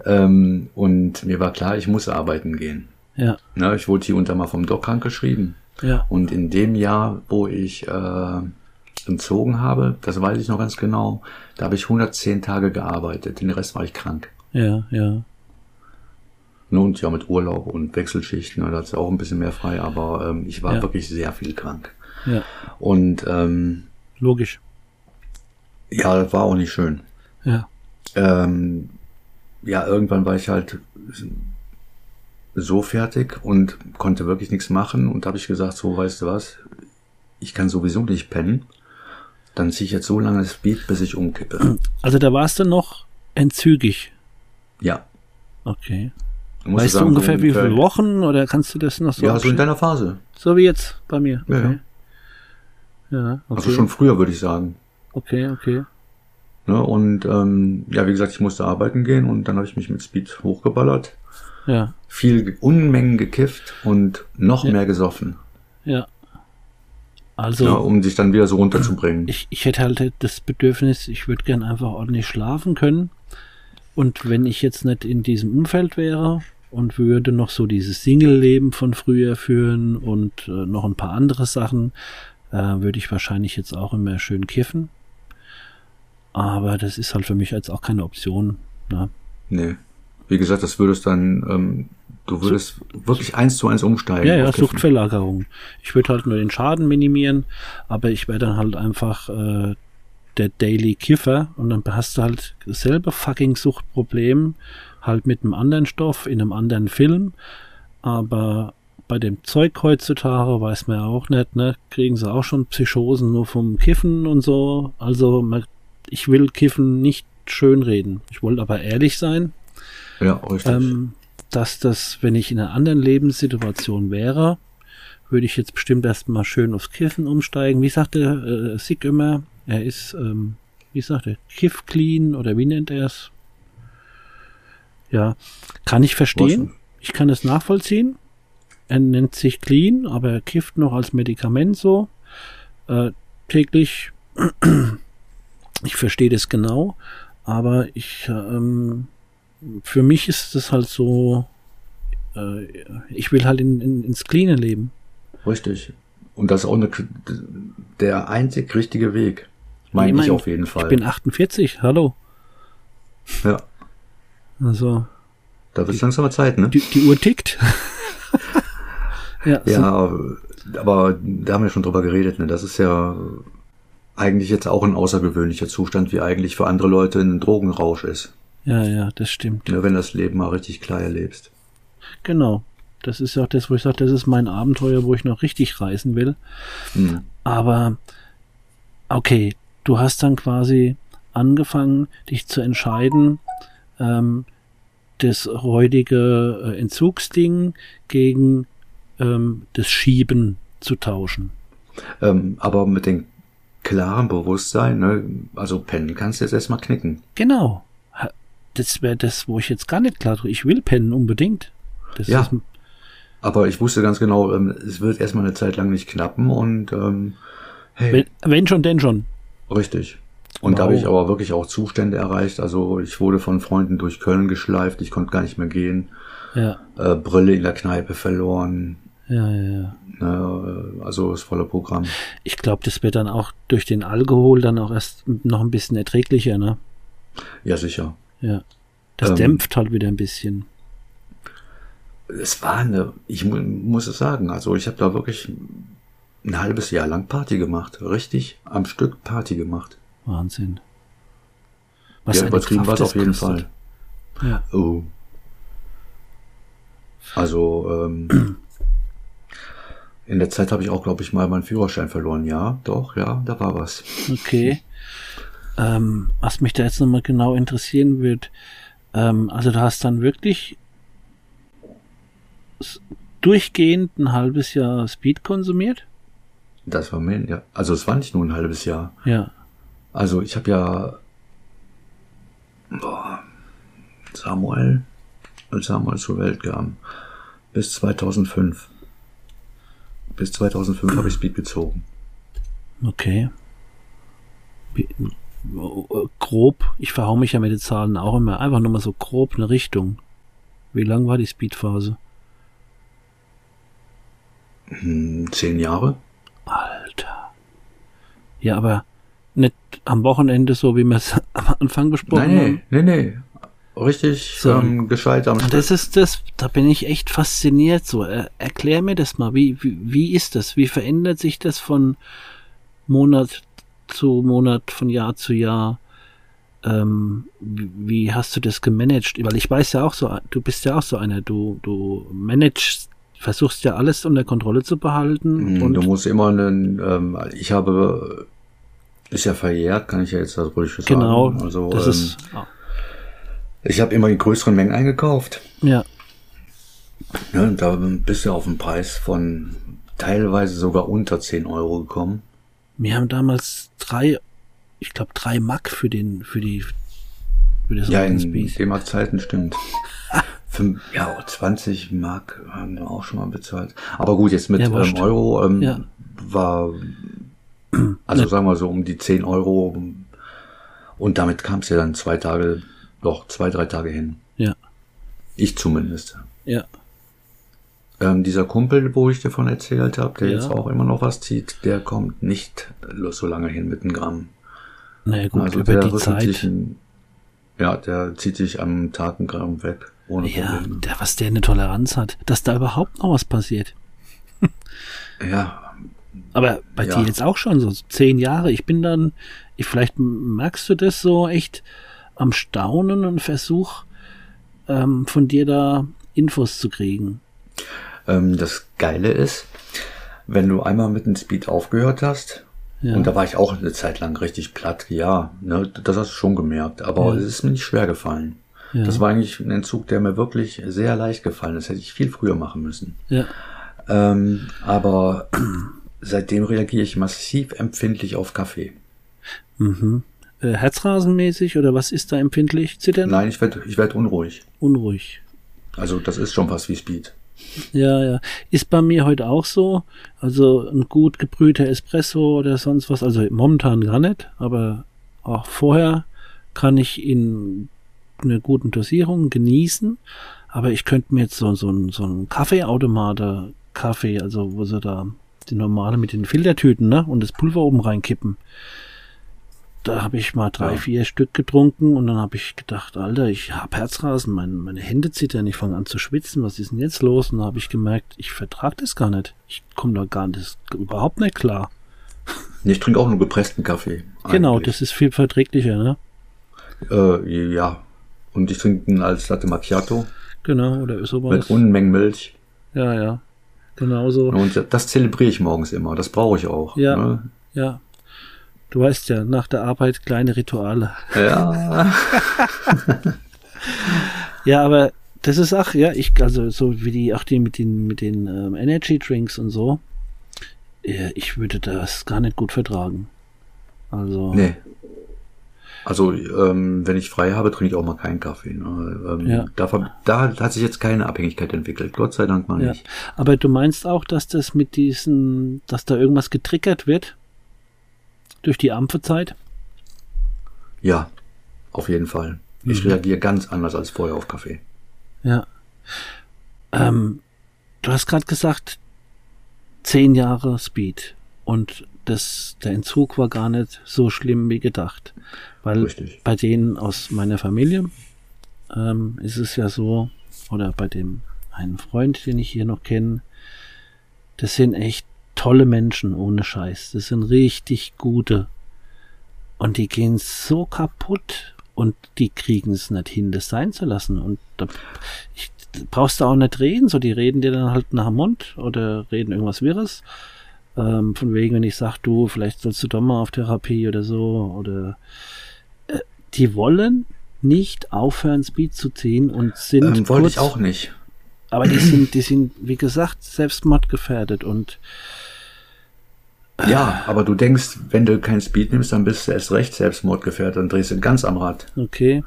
ähm, und mir war klar, ich muss arbeiten gehen. ja, Ne, ich wurde hier unter mal vom Doc krank geschrieben. ja, Und in dem Jahr, wo ich äh, entzogen habe, das weiß ich noch ganz genau, da habe ich 110 Tage gearbeitet. Den Rest war ich krank. ja, ja. Ne, Und ja, mit Urlaub und Wechselschichten, ne, da ist auch ein bisschen mehr frei, aber ähm, ich war Ja. wirklich sehr viel krank. Ja, Und ähm, logisch. ja, war auch nicht schön. Ja, Ähm, ja, irgendwann war ich halt so fertig und konnte wirklich nichts machen und habe ich gesagt, so weißt du was, ich kann sowieso nicht pennen. Dann ziehe ich jetzt so lange das Beat, bis ich umkippe. also da warst du noch entzügig. Ja. Okay. Muss weißt sagen, du ungefähr so wie viele Wochen oder kannst du das noch so? Ja, so in deiner Phase. so wie jetzt bei mir. Ja, Okay. Ja, okay. Also schon früher, würde ich sagen. Okay, okay. Ne? Und ähm, ja, wie gesagt, ich musste arbeiten gehen und dann habe ich mich mit Speed hochgeballert. Ja, Viel ge- Unmengen gekifft und noch Ja. mehr gesoffen. ja. Also, Ja, um sich dann wieder so runterzubringen. ich, ich hätte halt das Bedürfnis, ich würde gern einfach ordentlich schlafen können. Und wenn ich jetzt nicht in diesem Umfeld wäre und würde noch so dieses Single-Leben von früher führen und äh, noch ein paar andere Sachen, äh, würde ich wahrscheinlich jetzt auch immer schön kiffen. Aber das ist halt für mich jetzt auch keine Option. Ne? Nee. Wie gesagt, das würdest dann, ähm, du würdest wirklich eins zu eins umsteigen. Ja, ja. Suchtverlagerung. Ich würde halt nur den Schaden minimieren, aber ich wäre dann halt einfach äh, der Daily Kiffer und dann hast du halt dasselbe fucking Suchtproblem, halt mit einem anderen Stoff, in einem anderen Film, aber bei dem Zeug heutzutage weiß man ja auch nicht, ne, kriegen sie auch schon Psychosen nur vom Kiffen und so. Also man, ich will Kiffen nicht schönreden. Ich wollte aber ehrlich sein Ja, richtig. ähm, dass das, wenn ich in einer anderen Lebenssituation wäre, würde ich jetzt bestimmt erstmal schön aufs Kiffen umsteigen. Wie sagte äh, Sick immer, er ist, ähm, wie sagt er, Kiff clean oder wie nennt er es? Ja, kann ich verstehen. Ich kann es nachvollziehen. Er nennt sich clean, aber er kifft noch als Medikament so äh, täglich. Ich verstehe das genau, aber ich ähm, für mich ist das halt so, äh, ich will halt in, in, ins Cleane leben. Richtig. Und das ist auch eine, der einzig richtige Weg. Meine ich, mein, auf jeden Fall. Ich bin 48, hallo. ja. Also, Da wird es langsam Zeit, ne? die, die Uhr tickt. ja, so, Ja, aber da haben wir schon drüber geredet, ne? Das ist ja eigentlich jetzt auch ein außergewöhnlicher Zustand, wie eigentlich für andere Leute ein Drogenrausch ist. ja, ja, das stimmt. Ne? Wenn das Leben mal richtig klar erlebst. Genau. Das ist ja auch das, wo ich sage, das ist mein Abenteuer, wo ich noch richtig reisen will. Hm. Aber okay, du hast dann quasi angefangen, dich zu entscheiden, ähm, das räudige äh, Entzugsding gegen ähm, das Schieben zu tauschen. Ähm, aber mit dem klaren Bewusstsein, ne? also pennen kannst du jetzt erstmal knicken. Genau. Das wäre das, wo ich jetzt gar nicht klar drüber. Ich will pennen unbedingt. Das Ja. ist, Aber ich wusste ganz genau, ähm, es wird erstmal eine Zeit lang nicht knappen und ähm, hey, wenn, wenn schon, denn schon. Richtig. Und da Wow. habe ich aber wirklich auch Zustände erreicht. Also ich wurde von Freunden durch Köln geschleift, ich konnte gar nicht mehr gehen. Ja, Äh, Brille in der Kneipe verloren. ja, ja. ja. Ne, äh, also das volle Programm. Ich glaube, das wird dann auch durch den Alkohol dann auch erst noch ein bisschen erträglicher, ne? Ja, sicher. Ja. Das Ähm, dämpft halt wieder ein bisschen. Es war eine, ich mu muss es sagen, also ich habe da wirklich ein halbes Jahr lang Party gemacht. Richtig am Stück Party gemacht. Wahnsinn. Was ja, übertrieben war es auf jeden kostet. Fall. Ja. Oh. Also, ähm, in der Zeit habe ich auch, glaube ich, mal meinen Führerschein verloren. Ja, doch, ja, da war was. Okay. Ähm, was mich da jetzt nochmal genau interessieren wird, ähm, also du hast dann wirklich durchgehend ein halbes Jahr Speed konsumiert? Das war mir, ja. Also es war nicht nur ein halbes Jahr. Ja. Also ich habe ja boah, Samuel, als Samuel zur Welt kam, bis 2005. Bis 2005 habe ich Speed gezogen. Okay. Grob, ich verhau mich ja mit den Zahlen auch immer, einfach nur mal so grob eine Richtung. Wie lang war die Speedphase? Hm, zehn Jahre. Ja, aber nicht am Wochenende, so wie wir es am Anfang besprochen nee, haben. Nee, nee, nee. Richtig so. ähm, gescheit am Das ist das, da bin ich echt fasziniert. So, er, erklär mir das mal. Wie, wie, wie ist das? Wie verändert sich das von Monat zu Monat, von Jahr zu Jahr? Ähm, wie, hast du das gemanagt? Weil ich weiß ja auch so, du bist ja auch so einer, du, du managst versuchst ja alles unter Kontrolle zu behalten. Mhm, und du musst immer einen, ähm, ich habe, ist ja verjährt, kann ich ja jetzt das ruhig sagen. Genau. Also, das ähm, ist, ich habe immer in größeren Mengen eingekauft. Ja. ja. Da bist du auf einen Preis von teilweise sogar unter 10 Euro gekommen. Wir haben damals drei, ich glaube drei Mack für den, für die, für das Ja, in D-Mark-Zeiten stimmt. Fünf, ja, 20 Mark haben wir auch schon mal bezahlt. Aber gut, jetzt mit ja, ähm, Euro ähm, ja. war, also sagen wir so um die 10 Euro. Und damit kam es ja dann zwei Tage, doch zwei, drei Tage hin. Ja. Ich zumindest. Ja. Ähm, dieser Kumpel, wo ich davon erzählt habe, der ja. jetzt auch immer noch was zieht, der kommt nicht so lange hin mit einem Gramm. Naja gut, also über die Zeit. Ein, ja, der zieht sich am Tag ein Gramm weg. Ohne ja, der, was der eine Toleranz hat, dass da überhaupt noch was passiert. ja. Aber bei ja. dir jetzt auch schon so zehn Jahre. Ich bin dann, ich, vielleicht merkst du das so echt am Staunen und Versuch ähm, von dir da Infos zu kriegen. Ähm, das Geile ist, wenn du einmal mit dem Speed aufgehört hast, ja. und da war ich auch eine Zeit lang richtig platt, ja, ne, das hast du schon gemerkt, aber ja. es ist mir nicht schwer gefallen. Ja. Das war eigentlich ein Entzug, der mir wirklich sehr leicht gefallen ist. Hätte ich viel früher machen müssen. Ja. Ähm, aber seitdem reagiere ich massiv empfindlich auf Kaffee. Mhm. Äh, Herzrasenmäßig oder was ist da empfindlich? Zittern? Nein, ich werde ich werd unruhig. Unruhig. Also das ist schon fast wie Speed. Ja, ja. Ist bei mir heute auch so. Also ein gut gebrühter Espresso oder sonst was. Also momentan gar nicht, aber auch vorher kann ich in einer guten Dosierung genießen. Aber ich könnte mir jetzt so, so, so ein Kaffeeautomater, Kaffee, also wo sie da die normale mit den Filtertüten, ne, und das Pulver oben reinkippen. Da habe ich mal drei, ja. vier Stück getrunken und dann habe ich gedacht, Alter, ich habe Herzrasen, meine, meine Hände zittern, ich fange an zu schwitzen, was ist denn jetzt los? Und dann habe ich gemerkt, ich vertrage das gar nicht. Ich komme da gar nicht, überhaupt nicht klar. Ich trinke auch nur gepressten Kaffee. Genau, das ist viel verträglicher, ne? Äh, ja, und ich trinke ihn als Latte Macchiato. Genau, oder sowas. Mit Unmengen Milch. Ja, ja. Genau so. Und das zelebriere ich morgens immer. Das brauche ich auch. Ja. Ne? Ja. Du weißt ja, nach der Arbeit kleine Rituale. Ja. ja, aber das ist auch, ja, ich, also so wie die, auch die mit den, mit den ähm, Energy Drinks und so, ich würde das gar nicht gut vertragen. Also. Nee. Also, ähm, wenn ich frei habe, trinke ich auch mal keinen Kaffee. Ne? Ähm, ja. da, da hat sich jetzt keine Abhängigkeit entwickelt. Gott sei Dank mal ja. nicht. Aber du meinst auch, dass das mit diesen, dass da irgendwas getriggert wird? Durch die Ampfezeit? Ja, auf jeden Fall. Ich mhm. reagiere ganz anders als vorher auf Kaffee. Ja. Ähm, du hast gerade gesagt, zehn Jahre Speed. Und das, der Entzug war gar nicht so schlimm wie gedacht. Weil Richtig. bei denen aus meiner Familie ähm, ist es ja so, oder bei dem einen Freund, den ich hier noch kenne, das sind echt tolle Menschen, ohne Scheiß. Das sind richtig gute. Und die gehen so kaputt Und die kriegen es nicht hin, das sein zu lassen. Und da ich, brauchst du auch nicht reden, so die reden dir dann halt nach dem Mund oder reden irgendwas Wirres. Ähm, von wegen, wenn ich sag, du, vielleicht sollst du doch mal auf Therapie oder so, oder äh, die wollen nicht aufhören, Speed zu ziehen und sind. Ähm, wollte ich auch nicht. Aber die sind, die sind, wie gesagt, selbstmordgefährdet und ja, aber du denkst, wenn du kein Speed nimmst, dann bist du erst recht selbstmordgefährdet, dann drehst du ganz am Rad. Okay.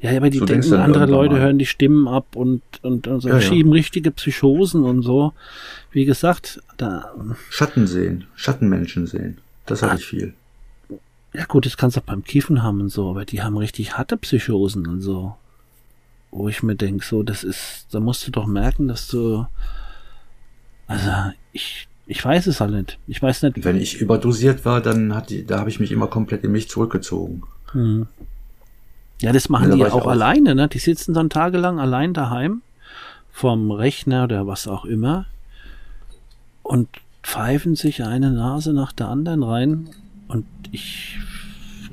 Ja, aber die so denken, andere Leute mal. hören die Stimmen ab und, und, und so ja, schieben ja. richtige Psychosen und so. Wie gesagt, da. Schatten sehen, Schattenmenschen sehen. Das ah. ich viel. Ja gut, das kannst du auch beim Kiefen haben und so, aber die haben richtig harte Psychosen und so. Wo ich mir denke, so, das ist, da musst du doch merken, dass du. Also, ich, ich weiß es halt nicht. Ich weiß nicht. Wenn ich überdosiert war, dann hat die, da habe ich mich immer komplett in mich zurückgezogen. Hm. Ja, das machen ja, die auch, auch alleine, ne? Die sitzen dann tagelang allein daheim vom Rechner oder was auch immer und pfeifen sich eine Nase nach der anderen rein und ich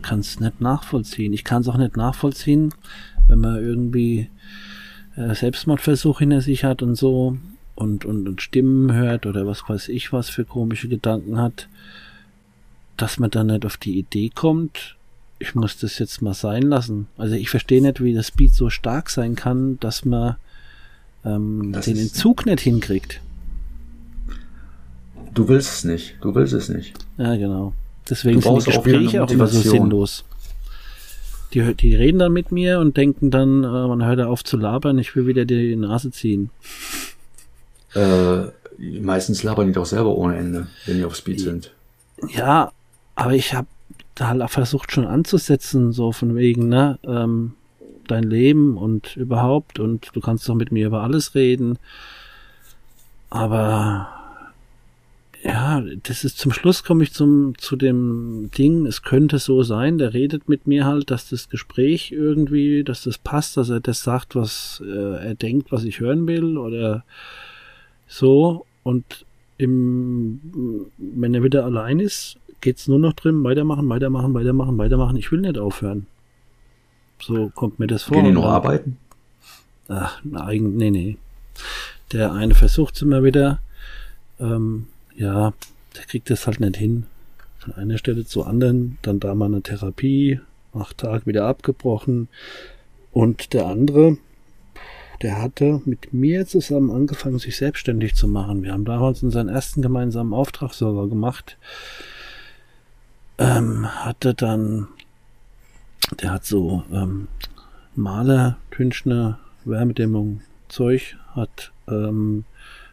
kann es nicht nachvollziehen. Ich kann es auch nicht nachvollziehen, wenn man irgendwie äh, Selbstmordversuch hinter sich hat und so und, und, und Stimmen hört oder was weiß ich was für komische Gedanken hat, dass man dann nicht auf die Idee kommt, ich muss das jetzt mal sein lassen. Also ich verstehe nicht, wie das Beat so stark sein kann, dass man ähm, den Entzug nicht hinkriegt. Du willst es nicht. Du willst es nicht. Ja, genau. Deswegen sind die Gespräche auch, auch immer so sinnlos. Die, die reden dann mit mir und denken dann, äh, man hört auf zu labern, ich will wieder die Nase ziehen. Äh, meistens labern die doch selber ohne Ende, wenn die auf Speed sind. Ja, aber ich habe da versucht schon anzusetzen, so von wegen, ne, ähm, dein Leben und überhaupt und du kannst doch mit mir über alles reden. Aber ja, das ist zum Schluss komme ich zum zu dem Ding, es könnte so sein, der redet mit mir halt, dass das Gespräch irgendwie, dass das passt, dass er das sagt, was äh, er denkt, was ich hören will oder so und im, wenn er wieder allein ist, geht's nur noch drin, weitermachen, weitermachen, weitermachen, weitermachen. Ich will nicht aufhören. So kommt mir das vor. Gehen die noch arbeiten? Ach, nein, nee, nee. Der eine versucht es immer wieder. Ähm, ja, der kriegt das halt nicht hin. Von einer Stelle zur anderen, dann da mal eine Therapie, acht Tage wieder abgebrochen. Und der andere, der hatte mit mir zusammen angefangen, sich selbstständig zu machen. Wir haben damals unseren ersten gemeinsamen Auftragsserver gemacht ähm, hatte dann, der hat so ähm, Maler, Künstler, Wärmedämmung, Zeug, hat ähm,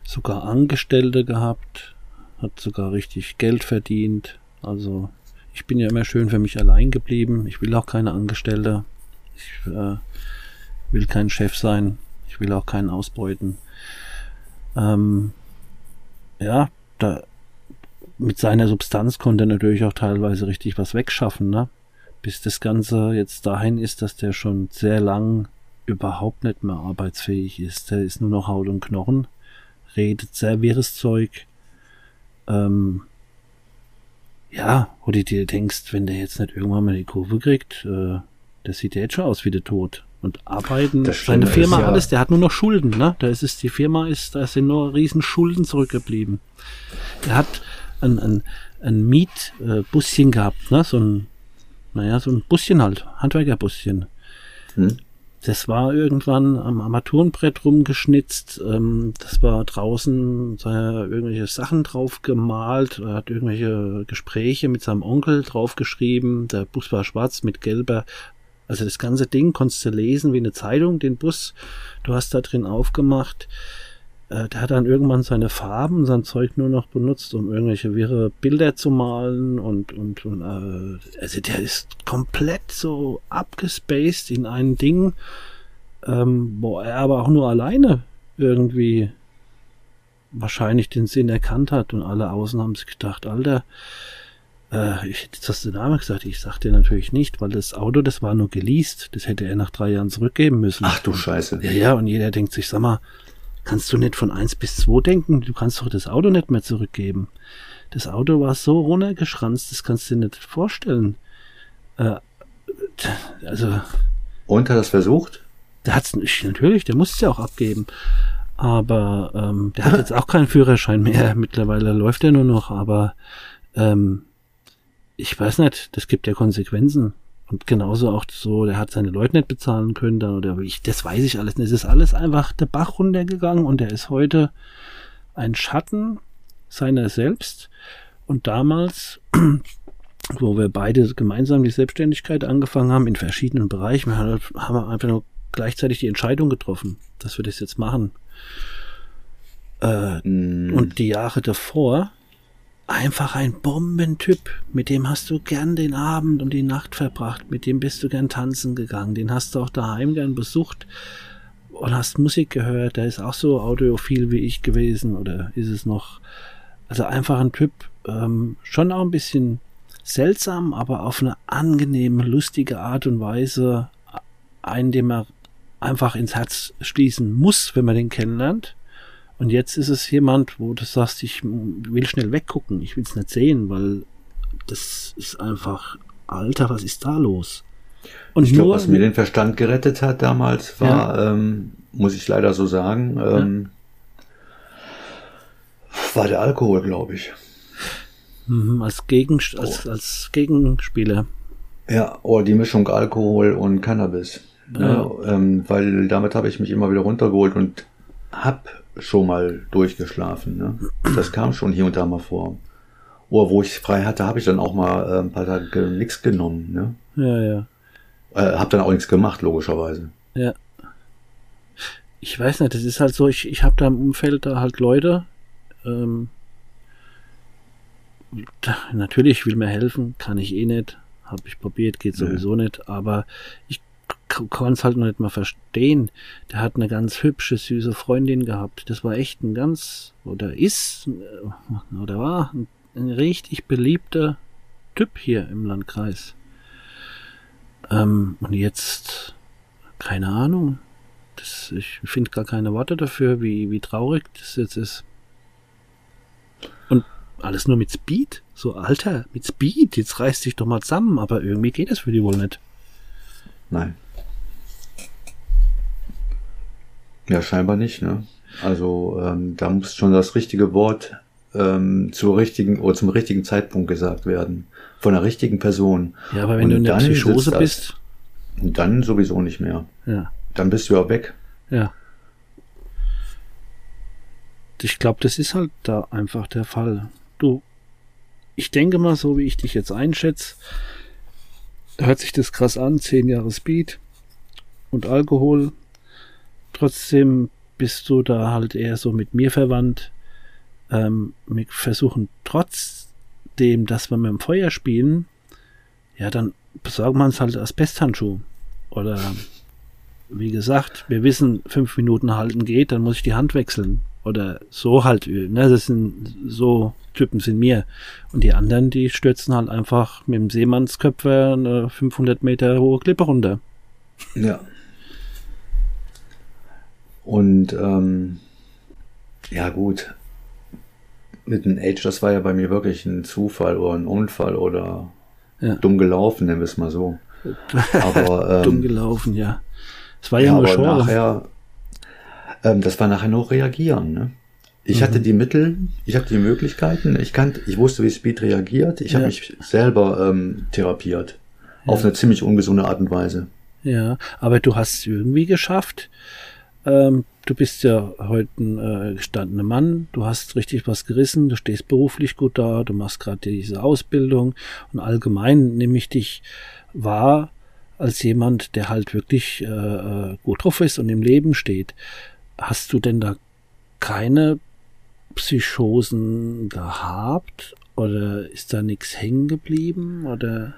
sogar Angestellte gehabt, hat sogar richtig Geld verdient. Also ich bin ja immer schön für mich allein geblieben. Ich will auch keine Angestellte. Ich äh, will kein Chef sein. Ich will auch keinen ausbeuten. Ähm, ja, da mit seiner Substanz konnte er natürlich auch teilweise richtig was wegschaffen, ne? Bis das Ganze jetzt dahin ist, dass der schon sehr lang überhaupt nicht mehr arbeitsfähig ist. Der ist nur noch Haut und Knochen, redet sehr wirres Zeug. Ähm, ja, wo du dir denkst, wenn der jetzt nicht irgendwann mal die Kurve kriegt, äh, der sieht ja jetzt schon aus wie der Tod. Und arbeiten, seine Firma, ja alles, der hat nur noch Schulden, ne? Da ist es, die Firma ist, da sind nur riesen Schulden zurückgeblieben. Er hat ein, ein, ein Mietbuschen äh, gehabt, ne? So ein, naja, so ein Buschen halt, Handwerkerbuschen. Hm. Das war irgendwann am Armaturenbrett rumgeschnitzt. Ähm, das war draußen, da irgendwelche Sachen drauf gemalt. Er hat irgendwelche Gespräche mit seinem Onkel draufgeschrieben. Der Bus war schwarz mit gelber. Also das ganze Ding konntest du lesen wie eine Zeitung, den Bus. Du hast da drin aufgemacht äh, der hat dann irgendwann seine Farben, sein Zeug nur noch benutzt, um irgendwelche wirre Bilder zu malen und, und, und äh, also der ist komplett so abgespaced in ein Ding, ähm, wo er aber auch nur alleine irgendwie wahrscheinlich den Sinn erkannt hat und alle außen haben sich gedacht, Alter, äh, ich hätte das den Namen gesagt, ich sagte natürlich nicht, weil das Auto, das war nur geleast, das hätte er nach drei Jahren zurückgeben müssen. Ach du Scheiße. Ja, ja, und jeder denkt sich, sag mal, kannst du nicht von eins bis zwei denken? Du kannst doch das Auto nicht mehr zurückgeben. Das Auto war so runtergeschranzt, das kannst du dir nicht vorstellen. Äh, also. Und hat das versucht? Der hat's natürlich, der muss es ja auch abgeben. Aber ähm, der hat jetzt auch keinen Führerschein mehr. Mittlerweile läuft er nur noch, aber ähm, ich weiß nicht, das gibt ja Konsequenzen. Und genauso auch so, der hat seine Leute nicht bezahlen können dann oder ich, das weiß ich alles nicht. Es ist alles einfach der Bach runtergegangen und er ist heute ein Schatten seiner selbst. Und damals, wo wir beide gemeinsam die Selbstständigkeit angefangen haben in verschiedenen Bereichen, haben wir einfach nur gleichzeitig die Entscheidung getroffen, dass wir das jetzt machen. Äh, mm. Und die Jahre davor einfach ein Bombentyp. Mit dem hast du gern den Abend und die Nacht verbracht. Mit dem bist du gern tanzen gegangen. Den hast du auch daheim gern besucht und hast Musik gehört. Der ist auch so audiophil wie ich gewesen oder ist es noch? Also einfach ein Typ, ähm, schon auch ein bisschen seltsam, aber auf eine angenehme, lustige Art und Weise. Einen, den man einfach ins Herz schließen muss, wenn man den kennenlernt. Und jetzt ist es jemand, wo du sagst, ich will schnell weggucken, ich will es nicht sehen, weil das ist einfach, Alter, was ist da los? Und ich glaube, was mir den Verstand gerettet hat damals, war, ja. ähm, muss ich leider so sagen, ähm, ja. war der Alkohol, glaube ich. Mhm, als, Gegen, als, oh. als Gegenspieler. Ja, oder die Mischung Alkohol und Cannabis. Ja. Ne? Ähm, weil damit habe ich mich immer wieder runtergeholt und hab schon mal durchgeschlafen. Ne? Das kam schon hier und da mal vor. Oder wo ich frei hatte, habe ich dann auch mal äh, ein paar Tage nichts genommen. Ne? Ja, ja. Äh, hab dann auch nichts gemacht, logischerweise. Ja. Ich weiß nicht, das ist halt so, ich, ich habe da im Umfeld da halt Leute, ähm, da, natürlich will mir helfen, kann ich eh nicht, habe ich probiert, geht sowieso ja. nicht, aber ich kann es halt noch nicht mal verstehen. Der hat eine ganz hübsche, süße Freundin gehabt. Das war echt ein ganz, oder ist, äh, oder war ein, ein richtig beliebter Typ hier im Landkreis. Ähm, und jetzt, keine Ahnung. Das, ich finde gar keine Worte dafür, wie, wie traurig das jetzt ist. Und alles nur mit Speed? So, Alter, mit Speed, jetzt reiß dich doch mal zusammen, aber irgendwie geht das für die wohl nicht. Nein. Ja, scheinbar nicht, ne? Also ähm, da muss schon das richtige Wort ähm, zur richtigen oder zum richtigen Zeitpunkt gesagt werden. Von der richtigen Person. Ja, aber wenn Und du in der Psychose bist. Dann sowieso nicht mehr. Ja. Dann bist du ja weg. Ja. Ich glaube, das ist halt da einfach der Fall. Du, ich denke mal, so wie ich dich jetzt einschätze, hört sich das krass an, zehn Jahre Speed und Alkohol Trotzdem bist du da halt eher so mit mir verwandt. Ähm, wir versuchen trotzdem, dass wir mit dem Feuer spielen, ja, dann besorgen wir uns halt Asbesthandschuh. Oder wie gesagt, wir wissen, fünf Minuten halten geht, dann muss ich die Hand wechseln. Oder so halt, ne, das sind so Typen sind mir. Und die anderen, die stürzen halt einfach mit dem Seemannsköpfer eine 500 Meter hohe Klippe runter. Ja. Und ähm, ja gut, mit dem Age, das war ja bei mir wirklich ein Zufall oder ein Unfall oder ja. dumm gelaufen, nennen wir es mal so. Aber, ähm, dumm gelaufen, ja. Es war ja, ja nur schon. Nachher, ähm, das war nachher noch reagieren. Ne? Ich mhm. hatte die Mittel, ich hatte die Möglichkeiten, ich kannte, ich wusste, wie Speed reagiert. Ich ja. habe mich selber ähm, therapiert. Auf eine ziemlich ungesunde Art und Weise. Ja, aber du hast es irgendwie geschafft, ähm, du bist ja heute ein äh, gestandener Mann, du hast richtig was gerissen, du stehst beruflich gut da, du machst gerade diese Ausbildung. Und allgemein nehme ich dich wahr als jemand, der halt wirklich äh, äh, gut drauf ist und im Leben steht. Hast du denn da keine Psychosen gehabt? Oder ist da nichts hängen geblieben? Oder?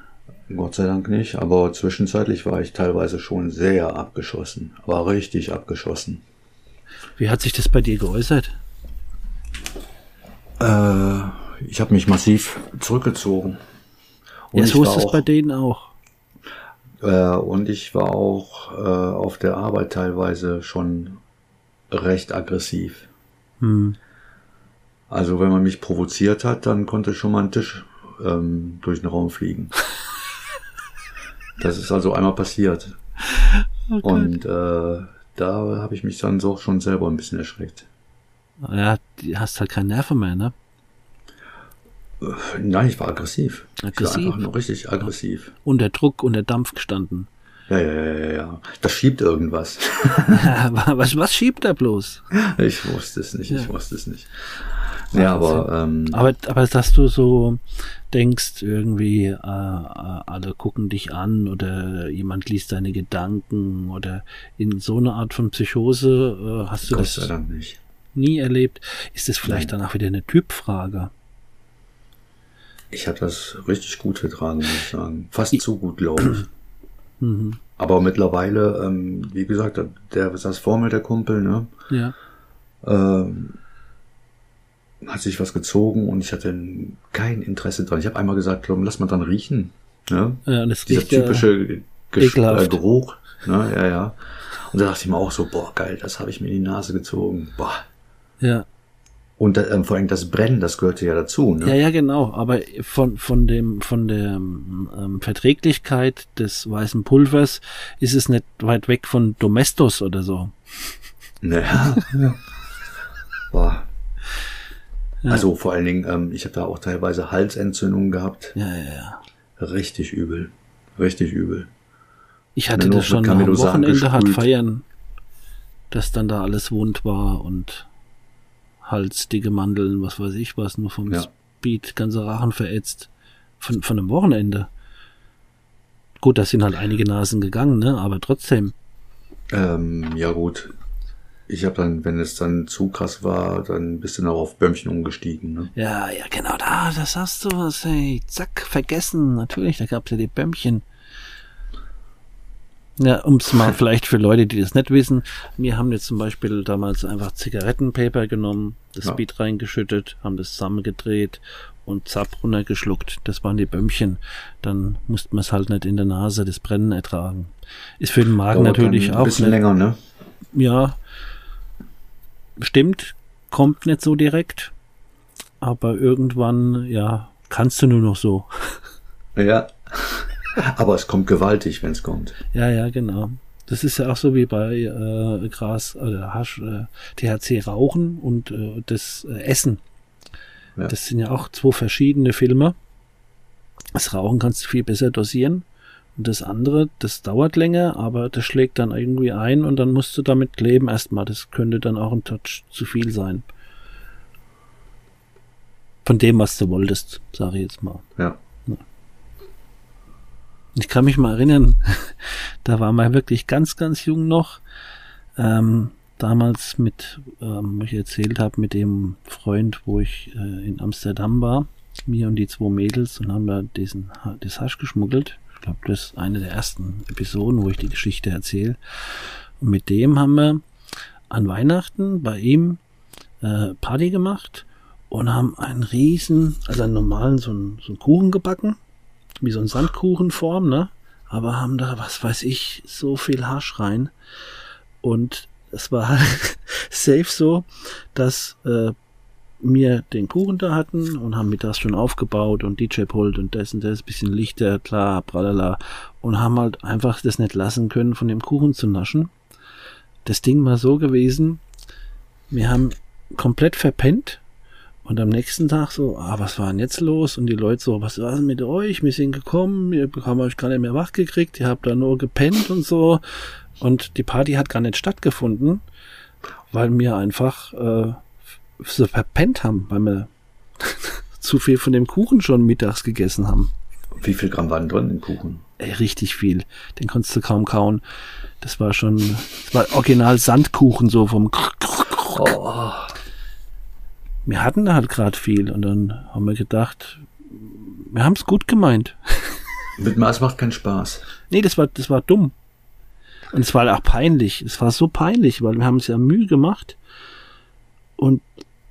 Gott sei Dank nicht, aber zwischenzeitlich war ich teilweise schon sehr abgeschossen, aber richtig abgeschossen. Wie hat sich das bei dir geäußert? Äh, ich habe mich massiv zurückgezogen. Und ja, so ist es bei denen auch. Äh, und ich war auch äh, auf der Arbeit teilweise schon recht aggressiv. Hm. Also wenn man mich provoziert hat, dann konnte schon mal ein Tisch ähm, durch den Raum fliegen. Das ist also einmal passiert. Oh. Und äh, da habe ich mich dann so schon selber ein bisschen erschreckt. Ja, du hast halt keine Nerven mehr, ne? Nein, ich war aggressiv. Ich war Aggressiv? einfach nur richtig aggressiv. Unter Druck, unter Dampf gestanden. Ja, ja, ja, ja, ja. Das schiebt irgendwas. was, was schiebt er bloß? Ich wusste es nicht, ich Ja. wusste es nicht. Ja, aber ähm, Aber, aber dass du so denkst, irgendwie, äh, alle gucken dich an oder jemand liest deine Gedanken oder in so eine Art von Psychose äh, hast du Gott das nie erlebt. Ist das vielleicht Nein. danach wieder eine Typfrage? Ich habe das richtig gut vertragen, muss ich sagen. Fast zu gut, glaube ich. Mhm. Aber mittlerweile, ähm, wie gesagt, der saß vor mir, der Kumpel, ne? Ja. ähm, hat sich was gezogen und ich hatte kein Interesse dran. Ich habe einmal gesagt, komm, lass mal dran riechen. Ne? ja und es Dieser riecht ja, typische äh, Geruch. Ne? Ja, ja. Und da dachte ich mir auch so, boah, geil, das habe ich mir in die Nase gezogen. Boah. ja. Und äh, ähm, vor allem das Brennen, das gehörte ja dazu. Ne? Ja, ja, genau. Aber von, von dem, von der ähm, Verträglichkeit des weißen Pulvers ist es nicht weit weg von Domestos oder so. Naja. Boah. Ja. Also vor allen Dingen, ähm, ich habe da auch teilweise Halsentzündungen gehabt. Ja, ja, ja. Richtig übel. Richtig übel. Ich hatte das schon am Wochenende hat gesprüht. feiern, dass dann da alles wund war und Hals, dicke Mandeln, was weiß ich was, nur vom Ja. Speed, ganze Rachen verätzt. Von, von einem Wochenende. Gut, da sind halt einige Nasen gegangen, ne? Aber trotzdem. Ähm, ja gut. Ich habe dann, wenn es dann zu krass war, dann bist du noch auf Bömmchen umgestiegen. Ne? Ja, ja, genau, da, das hast du was, ey. Zack, vergessen. Natürlich, da gab's ja die Bämmchen. Ja, um's mal vielleicht für Leute, die das nicht wissen. Wir haben jetzt zum Beispiel damals einfach Zigarettenpaper genommen, das Ja. Speed reingeschüttet, haben das zusammengedreht und zapp runtergeschluckt. Das waren die Bömmchen. Dann musste man es halt nicht in der Nase das Brennen ertragen. Ist für den Magen Dauert natürlich auch ein bisschen nicht, länger, ne? ja, stimmt, kommt nicht so direkt, aber irgendwann, ja, kannst du nur noch so. Ja. Aber es kommt gewaltig, wenn es kommt. Ja, ja, genau. Das ist ja auch so wie bei äh, Gras oder Hasch, äh, THC rauchen und äh, das äh, Essen. Ja. Das sind ja auch zwei verschiedene Filme. Das Rauchen kannst du viel besser dosieren. Und das andere, das dauert länger, aber das schlägt dann irgendwie ein und dann musst du damit kleben erstmal. Das könnte dann auch ein Touch zu viel sein. Von dem, was du wolltest, sage ich jetzt mal. Ja. Ich kann mich mal erinnern, da war man wirklich ganz, ganz jung noch. Ähm, damals mit, ähm, wo ich erzählt habe, mit dem Freund, wo ich äh, in Amsterdam war, mir und die zwei Mädels und haben da diesen das Hasch geschmuggelt. Ich glaube, das ist eine der ersten Episoden, wo ich die Geschichte erzähle. Und mit dem haben wir an Weihnachten bei ihm äh, Party gemacht und haben einen riesen, also einen normalen, so einen, so einen Kuchen gebacken wie so ein Sandkuchenform, ne? Aber haben da, was weiß ich, so viel Hasch rein. Und es war halt safe so, dass äh, wir den Kuchen da hatten und haben mittags schon aufgebaut und DJ-Pult und das und das, bisschen Lichter, klar, pralala. Und haben halt einfach das nicht lassen können, von dem Kuchen zu naschen. Das Ding war so gewesen, wir haben komplett verpennt und am nächsten Tag so, ah, was war denn jetzt los? Und die Leute so, was war denn mit euch? Wir sind gekommen, wir haben euch gar nicht mehr wach gekriegt, ihr habt da nur gepennt und so. Und die Party hat gar nicht stattgefunden, weil wir einfach äh, so verpennt haben, weil wir zu viel von dem Kuchen schon mittags gegessen haben. Wie viel Gramm waren drin im Kuchen? Ey, richtig viel. Den konntest du kaum kauen. Das war schon, das war original Sandkuchen so vom Oh, wir hatten da halt gerade viel und dann haben wir gedacht, wir haben es gut gemeint. mit Maß macht keinen Spaß. Nee, das war, das war dumm. Und es war auch peinlich. Es war so peinlich, weil wir haben es ja Mühe gemacht. Und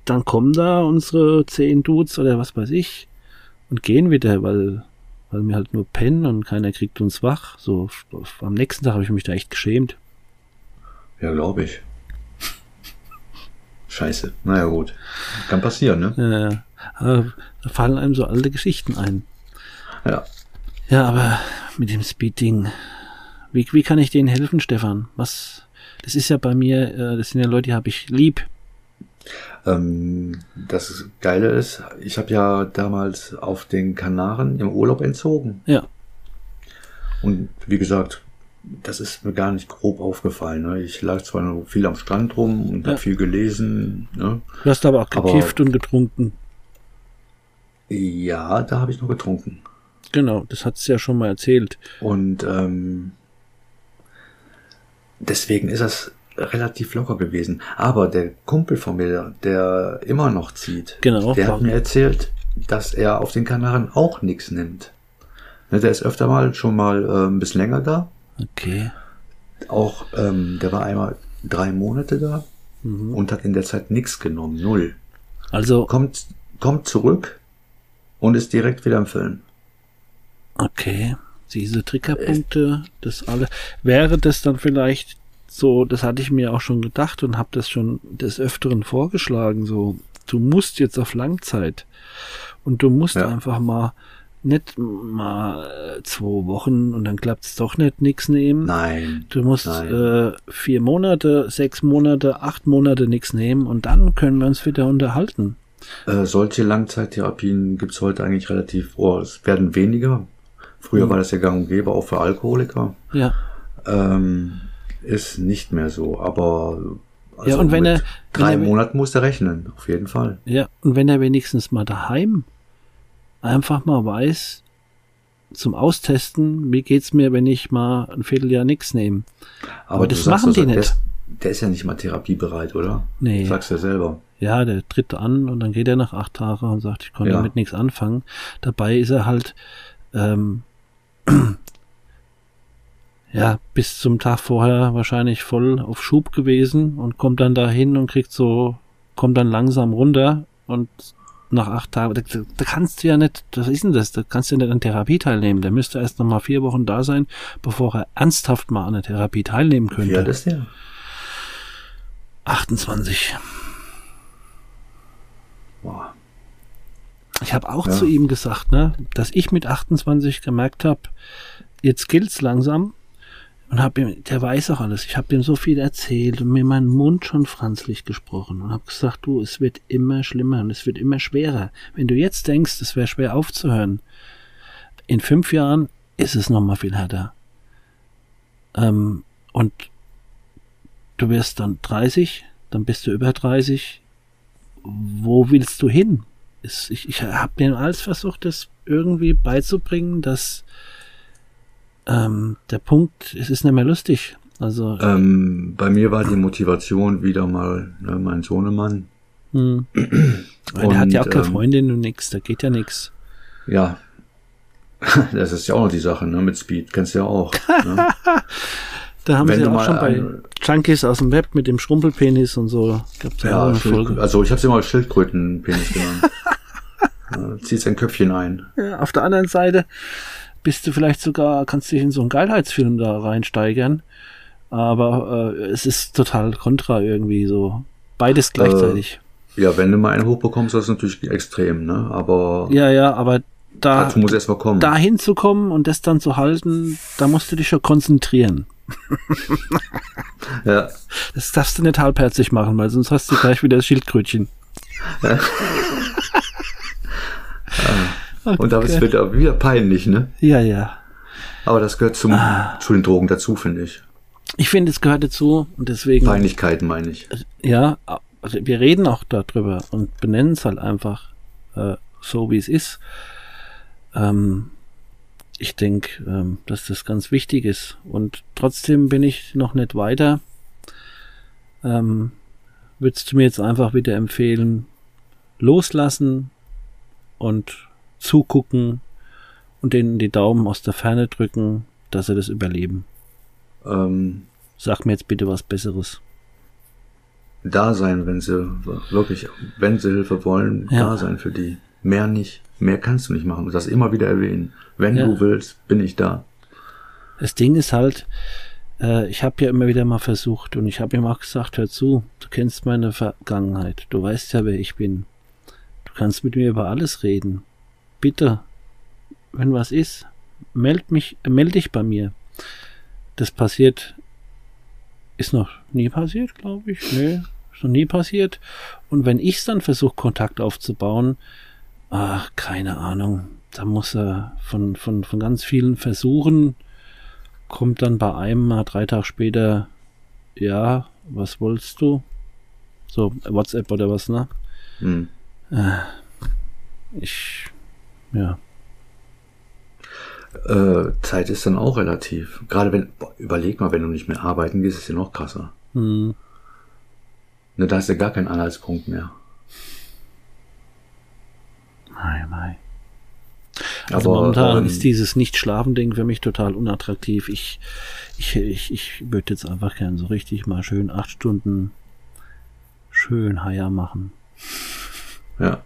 dann kommen da unsere zehn Dudes oder was weiß ich und gehen wieder, weil, weil wir halt nur pennen und keiner kriegt uns wach. So, am nächsten Tag habe ich mich da echt geschämt. Ja, glaube ich. Scheiße. Naja, gut. Kann passieren, ne? Äh, aber da fallen einem so alte Geschichten ein. Ja. Ja, aber mit dem Speed-Ding. Wie, wie kann ich denen helfen, Stefan? Was, das ist ja bei mir, äh, das sind ja Leute, die habe ich lieb. Ähm, das Geile ist, ich habe ja damals auf den Kanaren im Urlaub entzogen. Ja. Und wie gesagt, das ist mir gar nicht grob aufgefallen. Ne? Ich lag zwar noch viel am Strand rum und Ja. habe viel gelesen. Ne? Du hast aber auch Aber- gekifft und getrunken. Ja, da habe ich noch getrunken. Genau, das hat's ja schon mal erzählt. Und ähm, deswegen ist das relativ locker gewesen. Aber der Kumpel von mir, der immer noch zieht, Genau. der hat mir erzählt, dass er auf den Kanaren auch nichts nimmt. Ne, der ist öfter mal schon mal äh, ein bisschen länger da. Okay. Auch ähm, der war einmal drei Monate da Mhm. und hat in der Zeit nichts genommen, null. Also, Kommt, kommt zurück und ist direkt wieder im Film. okay. Diese Triggerpunkte, das alle. Wäre das dann vielleicht so, das hatte ich mir auch schon gedacht und habe das schon des Öfteren vorgeschlagen, so, du musst jetzt auf Langzeit und du musst Ja. einfach mal nicht mal äh, zwei Wochen und dann klappt's doch nicht nix nehmen. Nein. Du musst Nein. äh, vier Monate, sechs Monate, acht Monate nichts nehmen und dann können wir uns wieder unterhalten. Äh, solche Langzeittherapien gibt's heute eigentlich relativ, oh, es werden weniger. Früher Mhm. war das ja gang und gäbe, auch für Alkoholiker. Ja. Ähm, ist nicht mehr so, aber also Ja, und wenn er- drei wenn er- Monaten muss er rechnen, auf jeden Fall. Ja, und wenn er wenigstens mal daheim einfach mal weiß, zum Austesten, wie geht's mir, wenn ich mal ein Vierteljahr nichts nehme. Aber du das machen die der nicht. Ist, der ist ja nicht mal therapiebereit, oder? Nee. Sagst du ja selber. Ja, der tritt an und dann geht er nach acht Tagen und sagt, ich konnte Ja. damit nichts anfangen. Dabei ist er halt ähm, ja bis zum Tag vorher wahrscheinlich voll auf Schub gewesen und kommt dann dahin und kriegt so, kommt dann langsam runter und nach acht Tagen, da, da- kannst du ja nicht, was ist denn das? Da kannst du ja nicht an Therapie teilnehmen. Der müsste erst noch mal vier Wochen da sein, bevor er ernsthaft mal an der Therapie teilnehmen Wie könnte. alt ist der? 28. Boah. Ich habe auch Ja. zu ihm gesagt, ne, dass ich mit 28 gemerkt habe, jetzt gilt's langsam und hab ihm, der weiß auch alles. Ich habe ihm so viel erzählt und mir meinen Mund schon franzlich gesprochen und habe gesagt, du, es wird immer schlimmer und es wird immer schwerer. Wenn du jetzt denkst, es wäre schwer aufzuhören, in fünf Jahren ist es noch mal viel härter. Ähm, und du wirst dann 30, dann bist du über 30. Wo willst du hin? Ich, ich habe denen alles versucht, das irgendwie beizubringen, dass ähm, der Punkt, es ist nicht mehr lustig. Also, Ähm, bei mir war die Motivation wieder mal ne, mein Sohnemann. hm. Weil der hat ja auch keine ähm, Freundin und nix, da geht ja nix. Ja, das ist ja auch noch die Sache, ne, mit Speed, kennst du ja auch. Ne? Da haben wenn sie du auch schon bei Junkies aus dem Web mit dem Schrumpelpenis und so. Gab's ja, ja, Folge. also ich habe sie mal Schildkrötenpenis genannt. ja, zieht sein Köpfchen ein. Ja, auf der anderen Seite bist du vielleicht sogar, kannst dich in so einen Geilheitsfilm da reinsteigern. Aber äh, es ist total kontra irgendwie so. Beides gleichzeitig. Ja, wenn du mal einen hochbekommst, das ist natürlich extrem, ne? Aber ja, ja, aber da, dazu muss erst mal kommen. da hinzukommen und das dann zu halten, da musst du dich schon konzentrieren. Ja, Das darfst du nicht halbherzig machen, weil sonst hast du gleich wieder das Schildkrötchen. und da ist Okay. wieder, wieder peinlich, ne? Ja, ja. Aber das gehört zum, Ah. zu den Drogen dazu, finde ich. Ich finde, es gehört dazu und deswegen. Peinlichkeiten meine ich. Ja, also wir reden auch darüber und benennen es halt einfach äh, so, wie es ist. Ähm, ich denke, ähm, dass das ganz wichtig ist. Und trotzdem bin ich noch nicht weiter. Ähm, würdest du mir jetzt einfach wieder empfehlen, loslassen und zugucken und denen die Daumen aus der Ferne drücken, dass sie das überleben? Ähm, Sag mir jetzt bitte was Besseres. da sein, wenn sie wirklich, wenn sie Hilfe wollen, Ja. da sein für die. Mehr nicht. Mehr kannst du nicht machen. Das immer wieder erwähnen. Wenn Ja. du willst, bin ich da. Das Ding ist halt, äh, ich habe ja immer wieder mal versucht und ich habe ihm auch gesagt, hör zu, du kennst meine Vergangenheit, du weißt ja, wer ich bin. Du kannst mit mir über alles reden. Bitte, wenn was ist, meld mich, melde dich bei mir. Das passiert, ist noch nie passiert, glaube ich. Nee, ist noch nie passiert. Und wenn ich dann versuche, Kontakt aufzubauen, ach, keine Ahnung, da muss er von, von, von ganz vielen Versuchen, kommt dann bei einem mal drei Tage später, ja, was wolltest du? So, WhatsApp oder was, ne? Hm. Ich, ja. Äh, Zeit ist dann auch relativ. Gerade wenn, überleg mal, wenn du nicht mehr arbeiten gehst, ist es ja noch krasser. Hm. Ne, da ist ja gar kein Anhaltspunkt mehr. Mei, mei. Also Aber, momentan ähm, ist dieses Nicht-Schlafen-Ding für mich total unattraktiv. Ich, ich, ich, ich würde jetzt einfach gern so richtig mal schön acht Stunden schön Haier machen. Ja.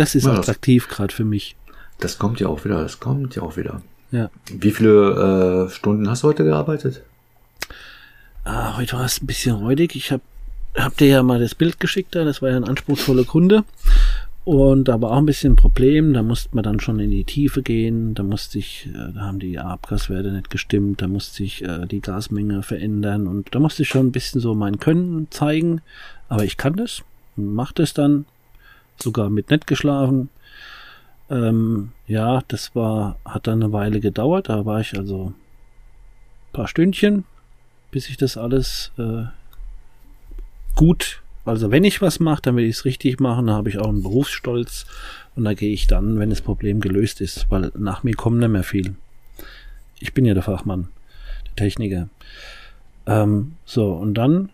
Das ist ja, attraktiv gerade für mich. Das kommt ja auch wieder, das kommt ja auch wieder. Ja. Wie viele äh, Stunden hast du heute gearbeitet? Ah, heute war es ein bisschen räudig. Ich habe hab dir ja mal das Bild geschickt, da. das war ja ein anspruchsvoller Kunde. Und da war auch ein bisschen ein Problem, da musste man dann schon in die Tiefe gehen, da musste ich, äh, da haben die Abgaswerte nicht gestimmt, da musste ich äh, die Gasmenge verändern und da musste ich schon ein bisschen so mein Können zeigen, aber ich kann das mach das dann, sogar mit nett geschlafen. Ähm, ja, das war, hat dann eine Weile gedauert, da war ich also ein paar Stündchen, bis ich das alles äh, gut also wenn ich was mache, dann will ich es richtig machen, da habe ich auch einen Berufsstolz und da gehe ich dann, wenn das Problem gelöst ist, weil nach mir kommt nicht mehr viel. Ich bin ja der Fachmann, der Techniker. Ähm, so, und dann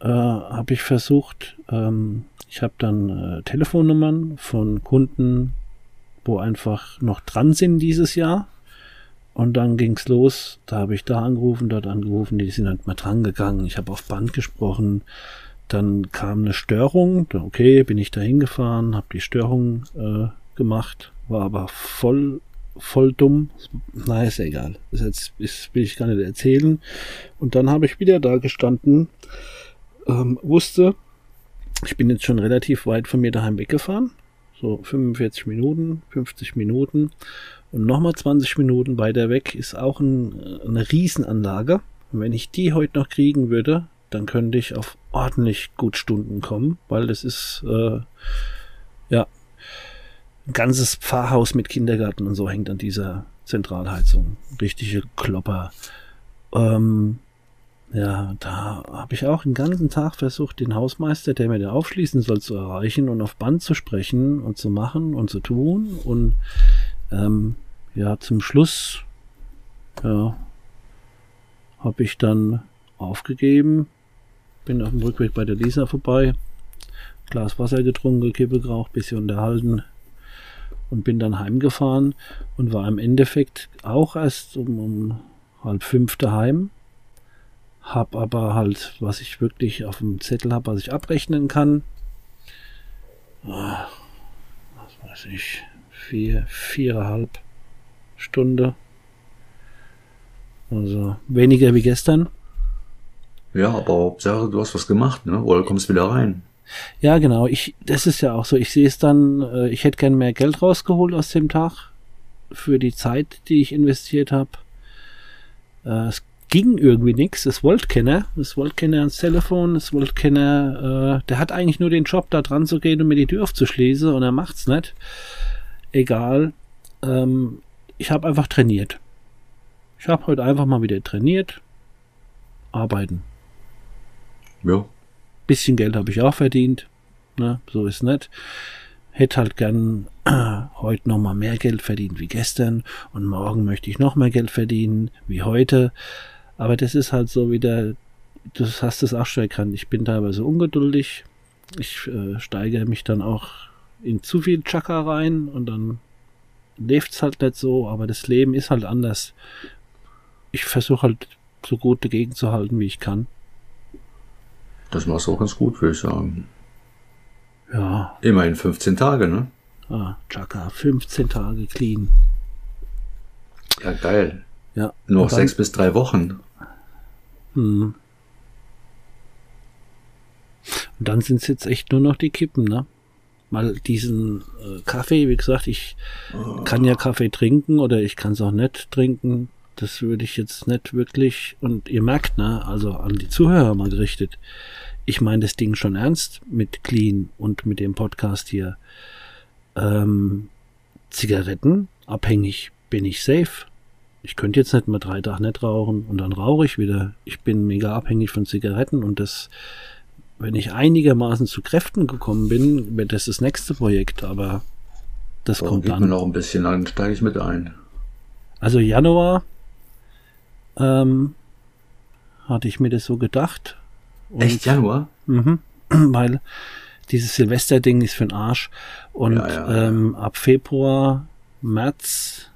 äh, habe ich versucht, ähm, ich habe dann äh, Telefonnummern von Kunden, wo einfach noch dran sind dieses Jahr. Und dann ging's los, da habe ich da angerufen, dort angerufen, die sind halt mal dran gegangen. Ich habe auf Band gesprochen, dann kam eine Störung. Okay, bin ich da hingefahren, habe die Störung äh, gemacht, war aber voll, voll dumm. Na, ist egal. Das jetzt ist, will ich gar nicht erzählen. Und dann habe ich wieder da gestanden, ähm, wusste, ich bin jetzt schon relativ weit von mir daheim weggefahren. So 45 Minuten, 50 Minuten. Und nochmal 20 Minuten weiter weg ist auch ein, eine Riesenanlage. Und wenn ich die heute noch kriegen würde, dann könnte ich auf ordentlich gut Stunden kommen, weil das ist äh, ja ein ganzes Pfarrhaus mit Kindergarten und so hängt an dieser Zentralheizung. Richtige Klopper. Ähm, ja, da habe ich auch den ganzen Tag versucht, den Hausmeister, der mir da aufschließen soll, zu erreichen und auf Band zu sprechen und zu machen und zu tun. Und ähm, ja, zum Schluss ja, habe ich dann aufgegeben bin auf dem Rückweg bei der Lisa vorbei, Glas Wasser getrunken, Kippe geraucht, bisschen unterhalten und bin dann heimgefahren und war im Endeffekt auch erst um, um halb fünf daheim. Hab aber halt, was ich wirklich auf dem Zettel habe, was ich abrechnen kann. Ah, was weiß ich, vier, viereinhalb Stunde. Also weniger wie gestern. Ja, aber Hauptsache, du hast was gemacht, ne? Oder kommst wieder rein. Ja, genau. Ich, das ist ja auch so. Ich sehe es dann, äh, ich hätte gern mehr Geld rausgeholt aus dem Tag für die Zeit, die ich investiert habe. Äh, es ging irgendwie nichts. Es wollte keiner. Es wollte keiner ans Telefon. Es wollte keiner. Äh, der hat eigentlich nur den Job, da dran zu gehen und mir die Tür aufzuschließen und er macht's nicht. Egal. Ähm, ich habe einfach trainiert. Ich habe heute einfach mal wieder trainiert. Arbeiten. Ja. Bisschen Geld habe ich auch verdient. Ne? So ist nett. Hätte halt gern äh, heute noch mal mehr Geld verdient wie gestern und morgen möchte ich noch mehr Geld verdienen wie heute. Aber das ist halt so wieder, du hast es auch schon erkannt. Ich bin teilweise ungeduldig. Ich äh, steigere mich dann auch in zu viel Chaka rein und dann lebt es halt nicht so, aber das Leben ist halt anders. Ich versuche halt so gut dagegen zu halten, wie ich kann. Das machst du auch ganz gut, würde ich sagen. Ja. Immerhin 15 Tage, ne? Ah, Chaka, 15 Tage clean. Ja, geil. Ja. Nur noch sechs bis drei Wochen. Hm. Und dann sind es jetzt echt nur noch die Kippen, ne? mal diesen äh, Kaffee, wie gesagt, ich kann ja Kaffee trinken oder ich kann es auch nicht trinken. Das würde ich jetzt nicht wirklich, und ihr merkt, ne, also an die Zuhörer mal gerichtet. Ich meine das Ding schon ernst mit Clean und mit dem Podcast hier. Ähm, Zigaretten, abhängig bin ich safe. Ich könnte jetzt nicht mal drei Tage nicht rauchen und dann rauche ich wieder. Ich bin mega abhängig von Zigaretten und das wenn ich einigermaßen zu Kräften gekommen bin, wird das das nächste Projekt, aber das Warum kommt dann. mir noch ein bisschen, dann steige ich mit ein. Also Januar ähm, hatte ich mir das so gedacht. Und, Echt Januar? Mhm, weil dieses Silvester-Ding ist für den Arsch. Und Ja, ja, ja. ähm, ab Februar, März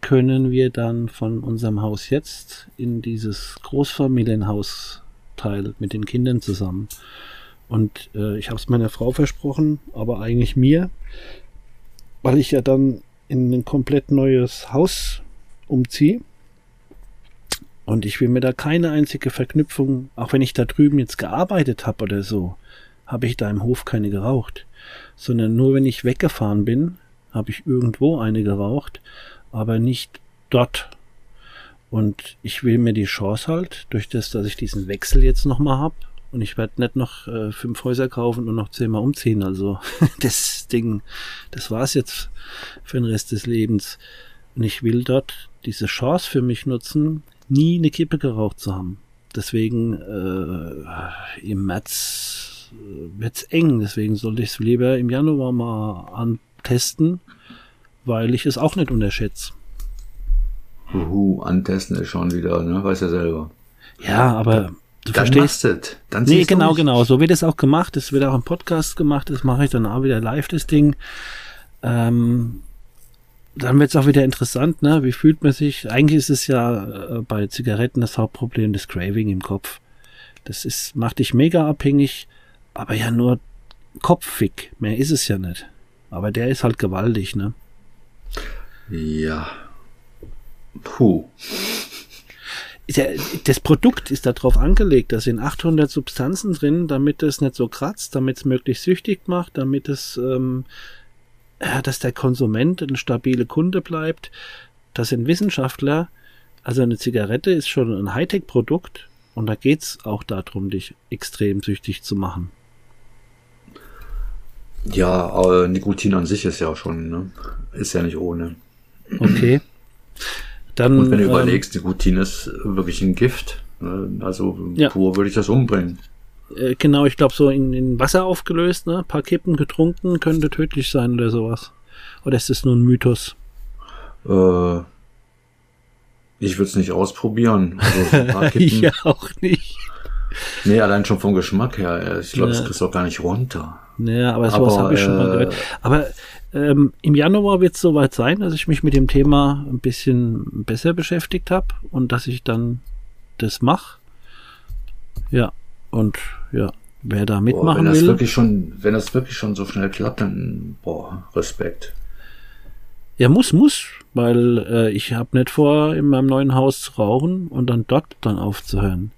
können wir dann von unserem Haus jetzt in dieses Großfamilienhausteil mit den Kindern zusammen. Und äh, ich habe es meiner Frau versprochen, aber eigentlich mir, weil ich ja dann in ein komplett neues Haus umziehe. Und ich will mir da keine einzige Verknüpfung, auch wenn ich da drüben jetzt gearbeitet habe oder so, habe ich da im Hof keine geraucht. Sondern nur wenn ich weggefahren bin, habe ich irgendwo eine geraucht, aber nicht dort. Und ich will mir die Chance halt, durch das, dass ich diesen Wechsel jetzt nochmal hab und ich werde nicht noch äh, fünf Häuser kaufen und noch zehnmal umziehen. Also das Ding, das war's jetzt für den Rest des Lebens. Und ich will dort diese Chance für mich nutzen, nie eine Kippe geraucht zu haben. Deswegen äh, im März äh, wird's eng. Deswegen sollte ich es lieber im Januar mal antesten, weil ich es auch nicht unterschätze. Huhu, antesten ist schon wieder, ne? Weiß ja selber. Ja, aber du Dann verstehst. du's. Dann Nee, genau, genau. So wird es auch gemacht. Es wird auch im Podcast gemacht. Das mache ich dann auch wieder live, das Ding. Ähm, dann wird es auch wieder interessant, ne? Wie fühlt man sich? Eigentlich ist es ja äh, bei Zigaretten das Hauptproblem das Craving im Kopf. Das ist, macht dich mega abhängig, aber ja nur kopfig. Mehr ist es ja nicht. Aber der ist halt gewaltig, ne? Ja. Puh. das Produkt ist darauf angelegt, da sind 800 Substanzen drin, damit es nicht so kratzt, damit es möglichst süchtig macht, damit es, ähm, dass der Konsument ein stabile Kunde bleibt. Das sind Wissenschaftler. Also eine Zigarette ist schon ein Hightech-Produkt und da geht's auch darum, dich extrem süchtig zu machen. Ja, aber Nikotin an sich ist ja schon, ne? Ist ja nicht ohne. Okay. Dann, Und wenn du ähm, überlegst, Nikotin ist wirklich ein Gift. Ne? Also Ja. pur würde ich das umbringen. äh, genau, ich glaube so in, in Wasser aufgelöst, ne? Ein paar Kippen getrunken, könnte tödlich sein oder sowas. Oder ist das nur ein Mythos? Äh, ich würde es nicht ausprobieren. Also ja, auch nicht. Nee, allein schon vom Geschmack her. äh, Ich glaube, das Ja. kriegst du auch gar nicht runter. Naja, aber sowas habe ich schon mal äh, gehört. Aber ähm, im Januar wird es soweit sein, dass ich mich mit dem Thema ein bisschen besser beschäftigt habe und dass ich dann das mache. Ja, und ja, wer da Boah, mitmachen wenn das will. wirklich schon, wenn das wirklich schon so schnell klappt, dann boah, Respekt. Ja, muss, muss, weil äh, ich habe nicht vor, in meinem neuen Haus zu rauchen und dann dort dann aufzuhören.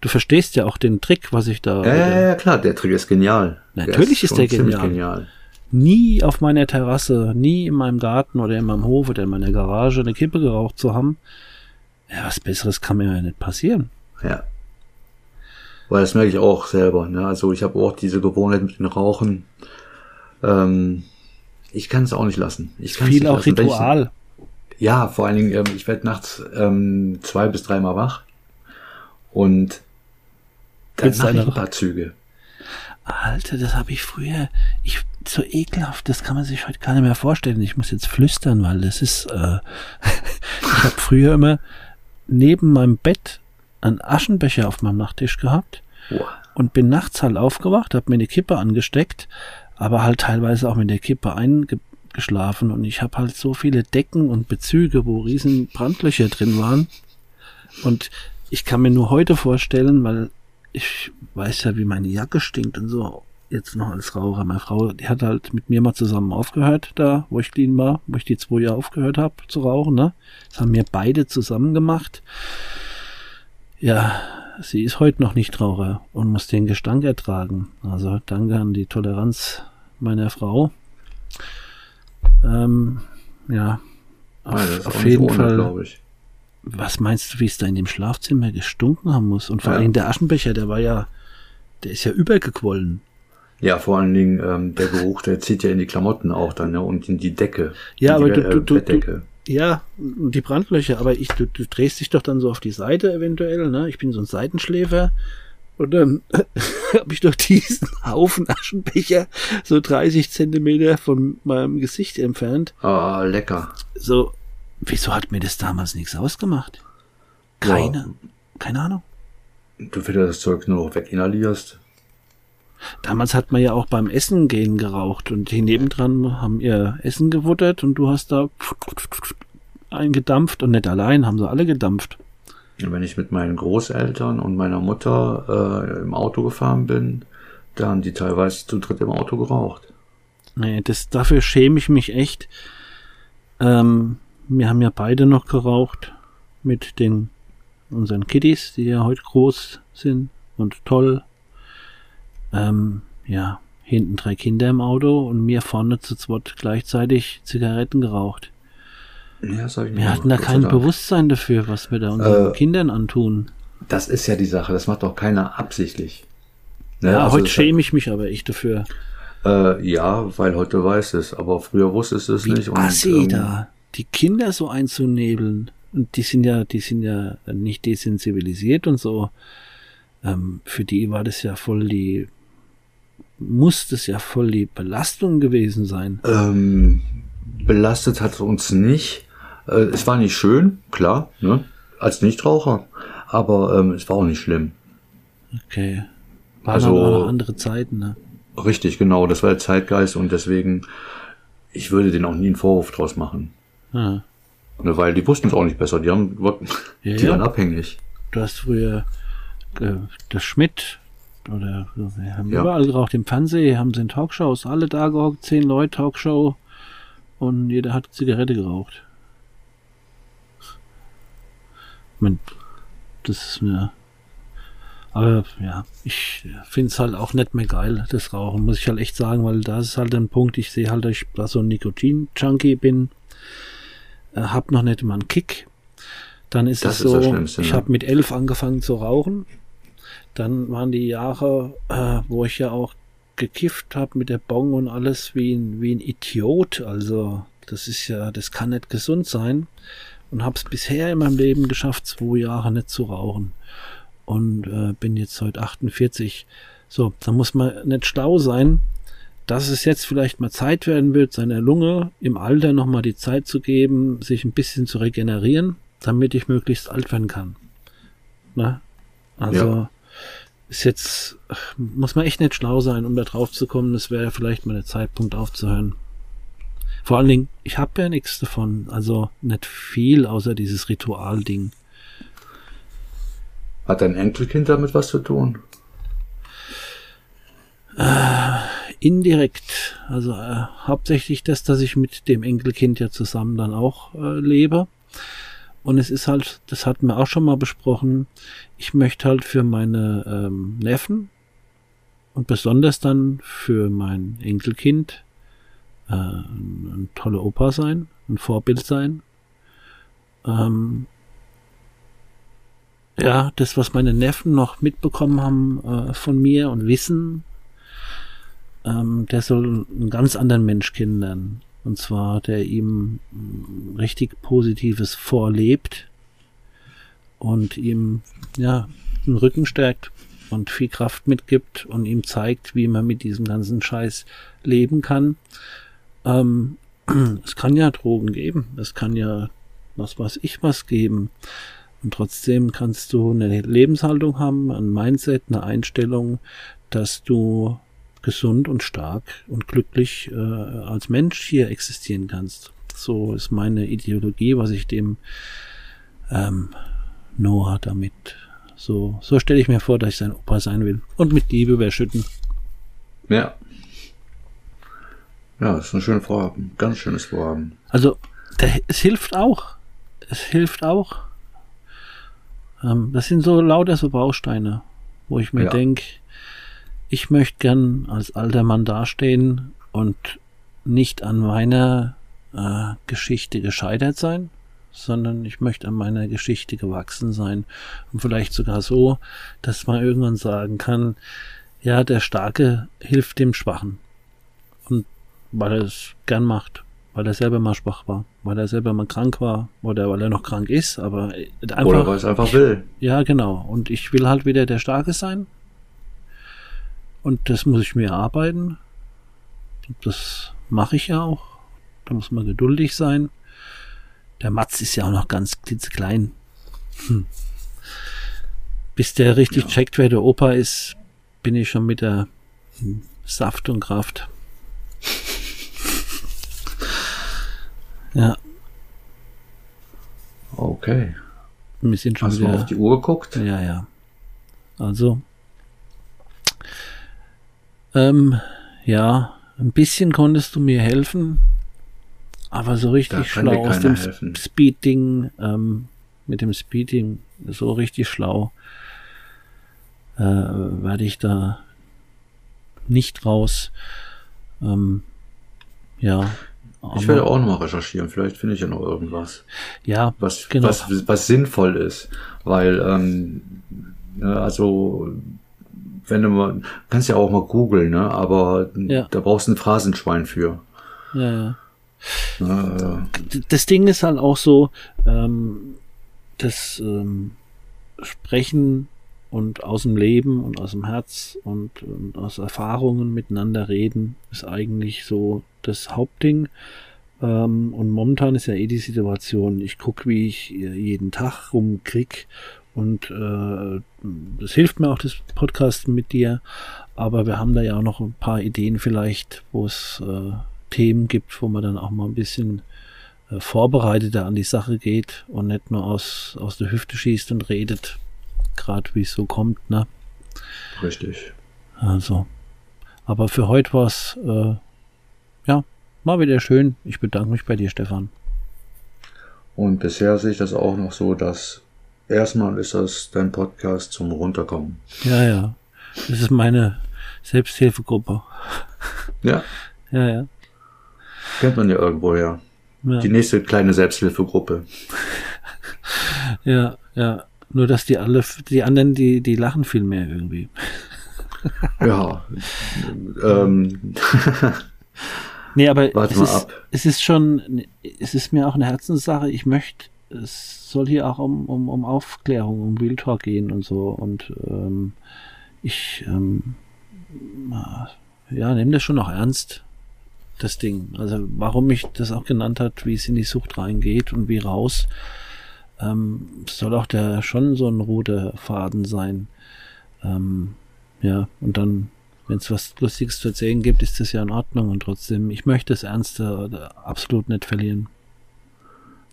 Du verstehst ja auch den Trick, was ich da. Ja, ja, ja, klar, der Trick ist genial. Natürlich ist schon der genial. genial. nie auf meiner Terrasse, nie in meinem Garten oder in meinem Hof oder in meiner Garage eine Kippe geraucht zu haben. Ja, was Besseres kann mir ja nicht passieren. Ja. Weil das merke ich auch selber. Ne? Also ich habe auch diese Gewohnheit mit dem Rauchen. Ähm, ich kann es auch nicht lassen. Ich kann's Viel nicht auch lassen. Ritual. Ich, ja, vor allen Dingen, ähm, ich werde nachts ähm, zwei bis dreimal wach. Und dann mache ich eine- ein paar Züge. Alter, das habe ich früher. Ich so ekelhaft, das kann man sich heute gar nicht mehr vorstellen. Ich muss jetzt flüstern, weil das ist. Äh, ich habe früher immer neben meinem Bett einen Aschenbecher auf meinem Nachttisch gehabt Boah. und bin nachts halt aufgewacht, habe mir eine Kippe angesteckt, aber halt teilweise auch mit der Kippe eingeschlafen und ich habe halt so viele Decken und Bezüge, wo riesen Brandlöcher drin waren und ich kann mir nur heute vorstellen, weil ich weiß ja, wie meine Jacke stinkt und so, jetzt noch als Raucher. Meine Frau, die hat halt mit mir mal zusammen aufgehört, da, wo ich clean war, wo ich die zwei Jahre aufgehört habe zu rauchen, ne? Das haben wir beide zusammen gemacht. Ja, sie ist heute noch nicht Raucher und muss den Gestank ertragen. Also danke an die Toleranz meiner Frau. Ähm, ja, auf, auf jeden Fall. glaube ich. Was meinst du, wie es da in dem Schlafzimmer gestunken haben muss? Und vor Ja. allem der Aschenbecher, der war ja, der ist ja übergequollen. Ja, vor allen Dingen ähm, der Geruch, der zieht ja in die Klamotten auch dann ne? und in die Decke. Ja, in aber die du- du- du- Bettdecke. Ja, die Brandlöcher, aber ich, du, du drehst dich doch dann so auf die Seite eventuell, ne? Ich bin so ein Seitenschläfer. Und dann habe ich doch diesen Haufen Aschenbecher so 30 Zentimeter von meinem Gesicht entfernt. Ah, lecker. So, wieso hat mir das damals nichts ausgemacht? Keine, keine Ahnung. Du wieder das Zeug nur noch weginhalierst. Damals hat man ja auch beim Essen gehen geraucht und die nebendran haben ihr Essen gewuttert und du hast da eingedampft und nicht allein, haben sie alle gedampft. Wenn ich mit meinen Großeltern und meiner Mutter äh, im Auto gefahren bin, da haben die teilweise zu dritt im Auto geraucht. Nee, das, dafür schäme ich mich echt. Ähm, wir haben ja beide noch geraucht mit den unseren Kiddies, die ja heute groß sind und toll. Ähm, ja, hinten drei Kinder im Auto und mir vorne zu zweit gleichzeitig Zigaretten geraucht. Ja, Wir hatten da kein. Bewusstsein dafür, was wir da unseren Äh, Kindern antun. Das ist ja die Sache, das macht doch keiner absichtlich. Ne, Ja, also heute schäme ich mich aber echt dafür. Äh, ja, weil heute weiß es, aber früher wusste es es Wie nicht. assi ähm, da, die Kinder so einzunebeln. Und die sind ja, die sind ja nicht desensibilisiert und so. Ähm, für die war das ja voll die, muss das ja voll die Belastung gewesen sein. Ähm, belastet hat es uns nicht. Äh, es war nicht schön, klar, ne? als Nichtraucher, aber ähm, es war auch nicht schlimm. Okay. Waren Also- andere Zeiten, ne? Richtig, genau, das war der Zeitgeist und deswegen, ich würde denen auch nie einen Vorwurf draus machen. Ja. Ne, weil die wussten es auch nicht besser, die, haben, Ja, die ja. waren abhängig. Du hast früher äh, der Schmidt oder wir haben Ja. überall geraucht, im Fernsehen haben sie in Talkshows, alle da gehockt, zehn Leute Talkshow und jeder hat Zigarette geraucht. Ich mein, das ist mir. Aber ja, ich finde es halt auch nicht mehr geil, das Rauchen, muss ich halt echt sagen, weil da ist halt ein Punkt, ich sehe halt, dass ich so ein Nikotin-Junkie bin, hab noch nicht mal einen Kick. Dann ist Das es ist so, Schlimmste, ich ne? habe mit elf angefangen zu rauchen. Dann waren die Jahre, äh, wo ich ja auch gekifft habe mit der Bong und alles wie ein, wie ein Idiot. Also das ist ja, das kann nicht gesund sein. Und habe es bisher in meinem Leben geschafft, zwei Jahre nicht zu rauchen. Und äh, bin jetzt heute 48. So, da muss man nicht schlau sein, dass es jetzt vielleicht mal Zeit werden wird, seiner Lunge im Alter nochmal die Zeit zu geben, sich ein bisschen zu regenerieren, damit ich möglichst alt werden kann. Na? Also Ja. ist jetzt, muss man echt nicht schlau sein, um da drauf zu kommen. Es wäre vielleicht mal der Zeitpunkt aufzuhören. Vor allen Dingen, ich habe ja nichts davon. Also nicht viel, außer dieses Ritualding. Hat dein Enkelkind damit was zu tun? Indirekt. Also äh, hauptsächlich das, dass ich mit dem Enkelkind ja zusammen dann auch äh, lebe. Und es ist halt, das hatten wir auch schon mal besprochen, ich möchte halt für meine ähm, Neffen und besonders dann für mein Enkelkind äh, ein, toller Opa sein, ein Vorbild sein. Ähm, ja, das, was meine Neffen noch mitbekommen haben äh, von mir und wissen, ähm, der soll einen ganz anderen Mensch kennenlernen. Und zwar, der ihm mm, richtig Positives vorlebt und ihm, ja, den Rücken stärkt und viel Kraft mitgibt und ihm zeigt, wie man mit diesem ganzen Scheiß leben kann. Ähm, es kann ja Drogen geben, es kann ja was weiß ich was geben. Und trotzdem kannst du eine Lebenshaltung haben, ein Mindset, eine Einstellung, dass du gesund und stark und glücklich äh, als Mensch hier existieren kannst. So ist meine Ideologie, was ich dem ähm, Noah damit so so stelle ich mir vor, dass ich sein Opa sein will und mit Liebe überschütten. Ja. Ja, ist ein schönes Vorhaben. Ganz schönes Vorhaben. Also der, es hilft auch. Es hilft auch. Ähm, das sind so lauter so Bausteine, wo ich mir Ja. denk, ich möchte gern als alter Mann dastehen und nicht an meiner äh, Geschichte gescheitert sein, sondern ich möchte an meiner Geschichte gewachsen sein und vielleicht sogar so, dass man irgendwann sagen kann, ja, der Starke hilft dem Schwachen. Und weil er es gern macht, weil er selber mal schwach war, weil er selber mal krank war oder weil er noch krank ist, aber einfach. Oder weil es einfach will. Ja, genau. Und ich will halt wieder der Starke sein. Und das muss ich mir erarbeiten. Das mache ich ja auch. Da muss man geduldig sein. Der Matz ist ja auch noch ganz klitzeklein. Hm. Bis der richtig ja. checkt, wer der Opa ist, bin ich schon mit der Saft und Kraft. ja. Okay. Wir sind schon Hast wieder, du auf die Uhr geguckt? Ja, ja. Also. Ähm, ja, ein bisschen konntest du mir helfen, aber so richtig schlau aus dem helfen. Speeding, ähm, mit dem Speeding, so richtig schlau äh, werde ich da nicht raus. Ähm, ja. Ich werde auch nochmal recherchieren. Vielleicht finde ich ja noch irgendwas. Ja, was, genau. was, was sinnvoll ist. Weil, ähm, ne, also, wenn du mal, kannst ja auch mal googeln, ne? aber ja. da brauchst du ein Phrasenschwein für. Ja, ja. Na, äh, das Ding ist halt auch so, ähm, das ähm, Sprechen und aus dem Leben und aus dem Herz und, und aus Erfahrungen miteinander reden ist eigentlich so das Hauptding. Ähm, und momentan ist ja eh die Situation, ich gucke, wie ich jeden Tag rumkrieg und äh, das hilft mir auch, das Podcasten mit dir. Aber wir haben da ja auch noch ein paar Ideen vielleicht, wo es äh, Themen gibt, wo man dann auch mal ein bisschen äh, vorbereiteter an die Sache geht und nicht nur aus, aus der Hüfte schießt und redet gerade wie es so kommt, ne? Richtig. Also. Aber für heute war es, äh, ja, mal wieder schön. Ich bedanke mich bei dir, Stefan. Und bisher sehe ich das auch noch so, dass erstmal ist das dein Podcast zum Runterkommen. Ja, ja. Das ist meine Selbsthilfegruppe. Ja. Ja, ja. Kennt man ja irgendwo, ja. ja. Die nächste kleine Selbsthilfegruppe. ja, ja. Nur, dass die alle, die anderen, die, die lachen viel mehr irgendwie. ja. ähm. nee, aber es ist, es ist schon, es ist mir auch eine Herzenssache. Ich möchte, es soll hier auch um, um, um Aufklärung, um Real Talk gehen und so. Und ähm, ich, ähm, ja, nehme das schon noch ernst, das Ding. Also warum mich das auch genannt hat, wie es in die Sucht reingeht und wie raus ähm, soll auch der schon so ein roter Faden sein. Ähm, ja, und dann, wenn es was Lustiges zu erzählen gibt, ist das ja in Ordnung und trotzdem, ich möchte das Ernste absolut nicht verlieren.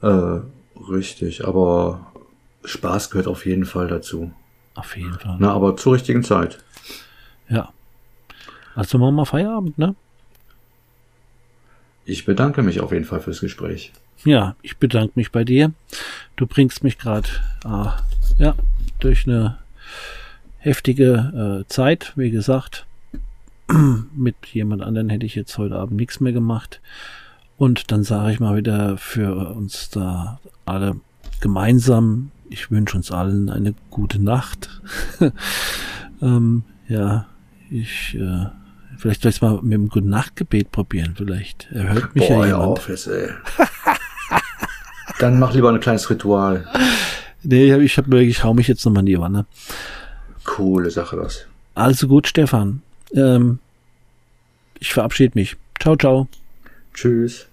Äh, richtig, aber Spaß gehört auf jeden Fall dazu. Auf jeden Fall. Na, aber zur richtigen Zeit. Ja. Also machen wir Feierabend, ne? Ich bedanke mich auf jeden Fall fürs Gespräch. Ja, ich bedanke mich bei dir. Du bringst mich gerade ah, ja, durch eine heftige äh, Zeit, wie gesagt. Mit jemand anderen hätte ich jetzt heute Abend nichts mehr gemacht. Und dann sage ich mal wieder für uns da alle gemeinsam, ich wünsche uns allen eine gute Nacht. ähm, ja, ich äh, vielleicht soll ich mal mit dem Guten Nachtgebet probieren. Vielleicht erhört mich Boah, ja jemand. Auf jetzt, ey. Dann mach lieber ein kleines Ritual. Nee, ich hab wirklich, ich hau mich jetzt nochmal in die Wanne. Coole Sache das. Also gut, Stefan. Ähm, ich verabschiede mich. Ciao, ciao. Tschüss.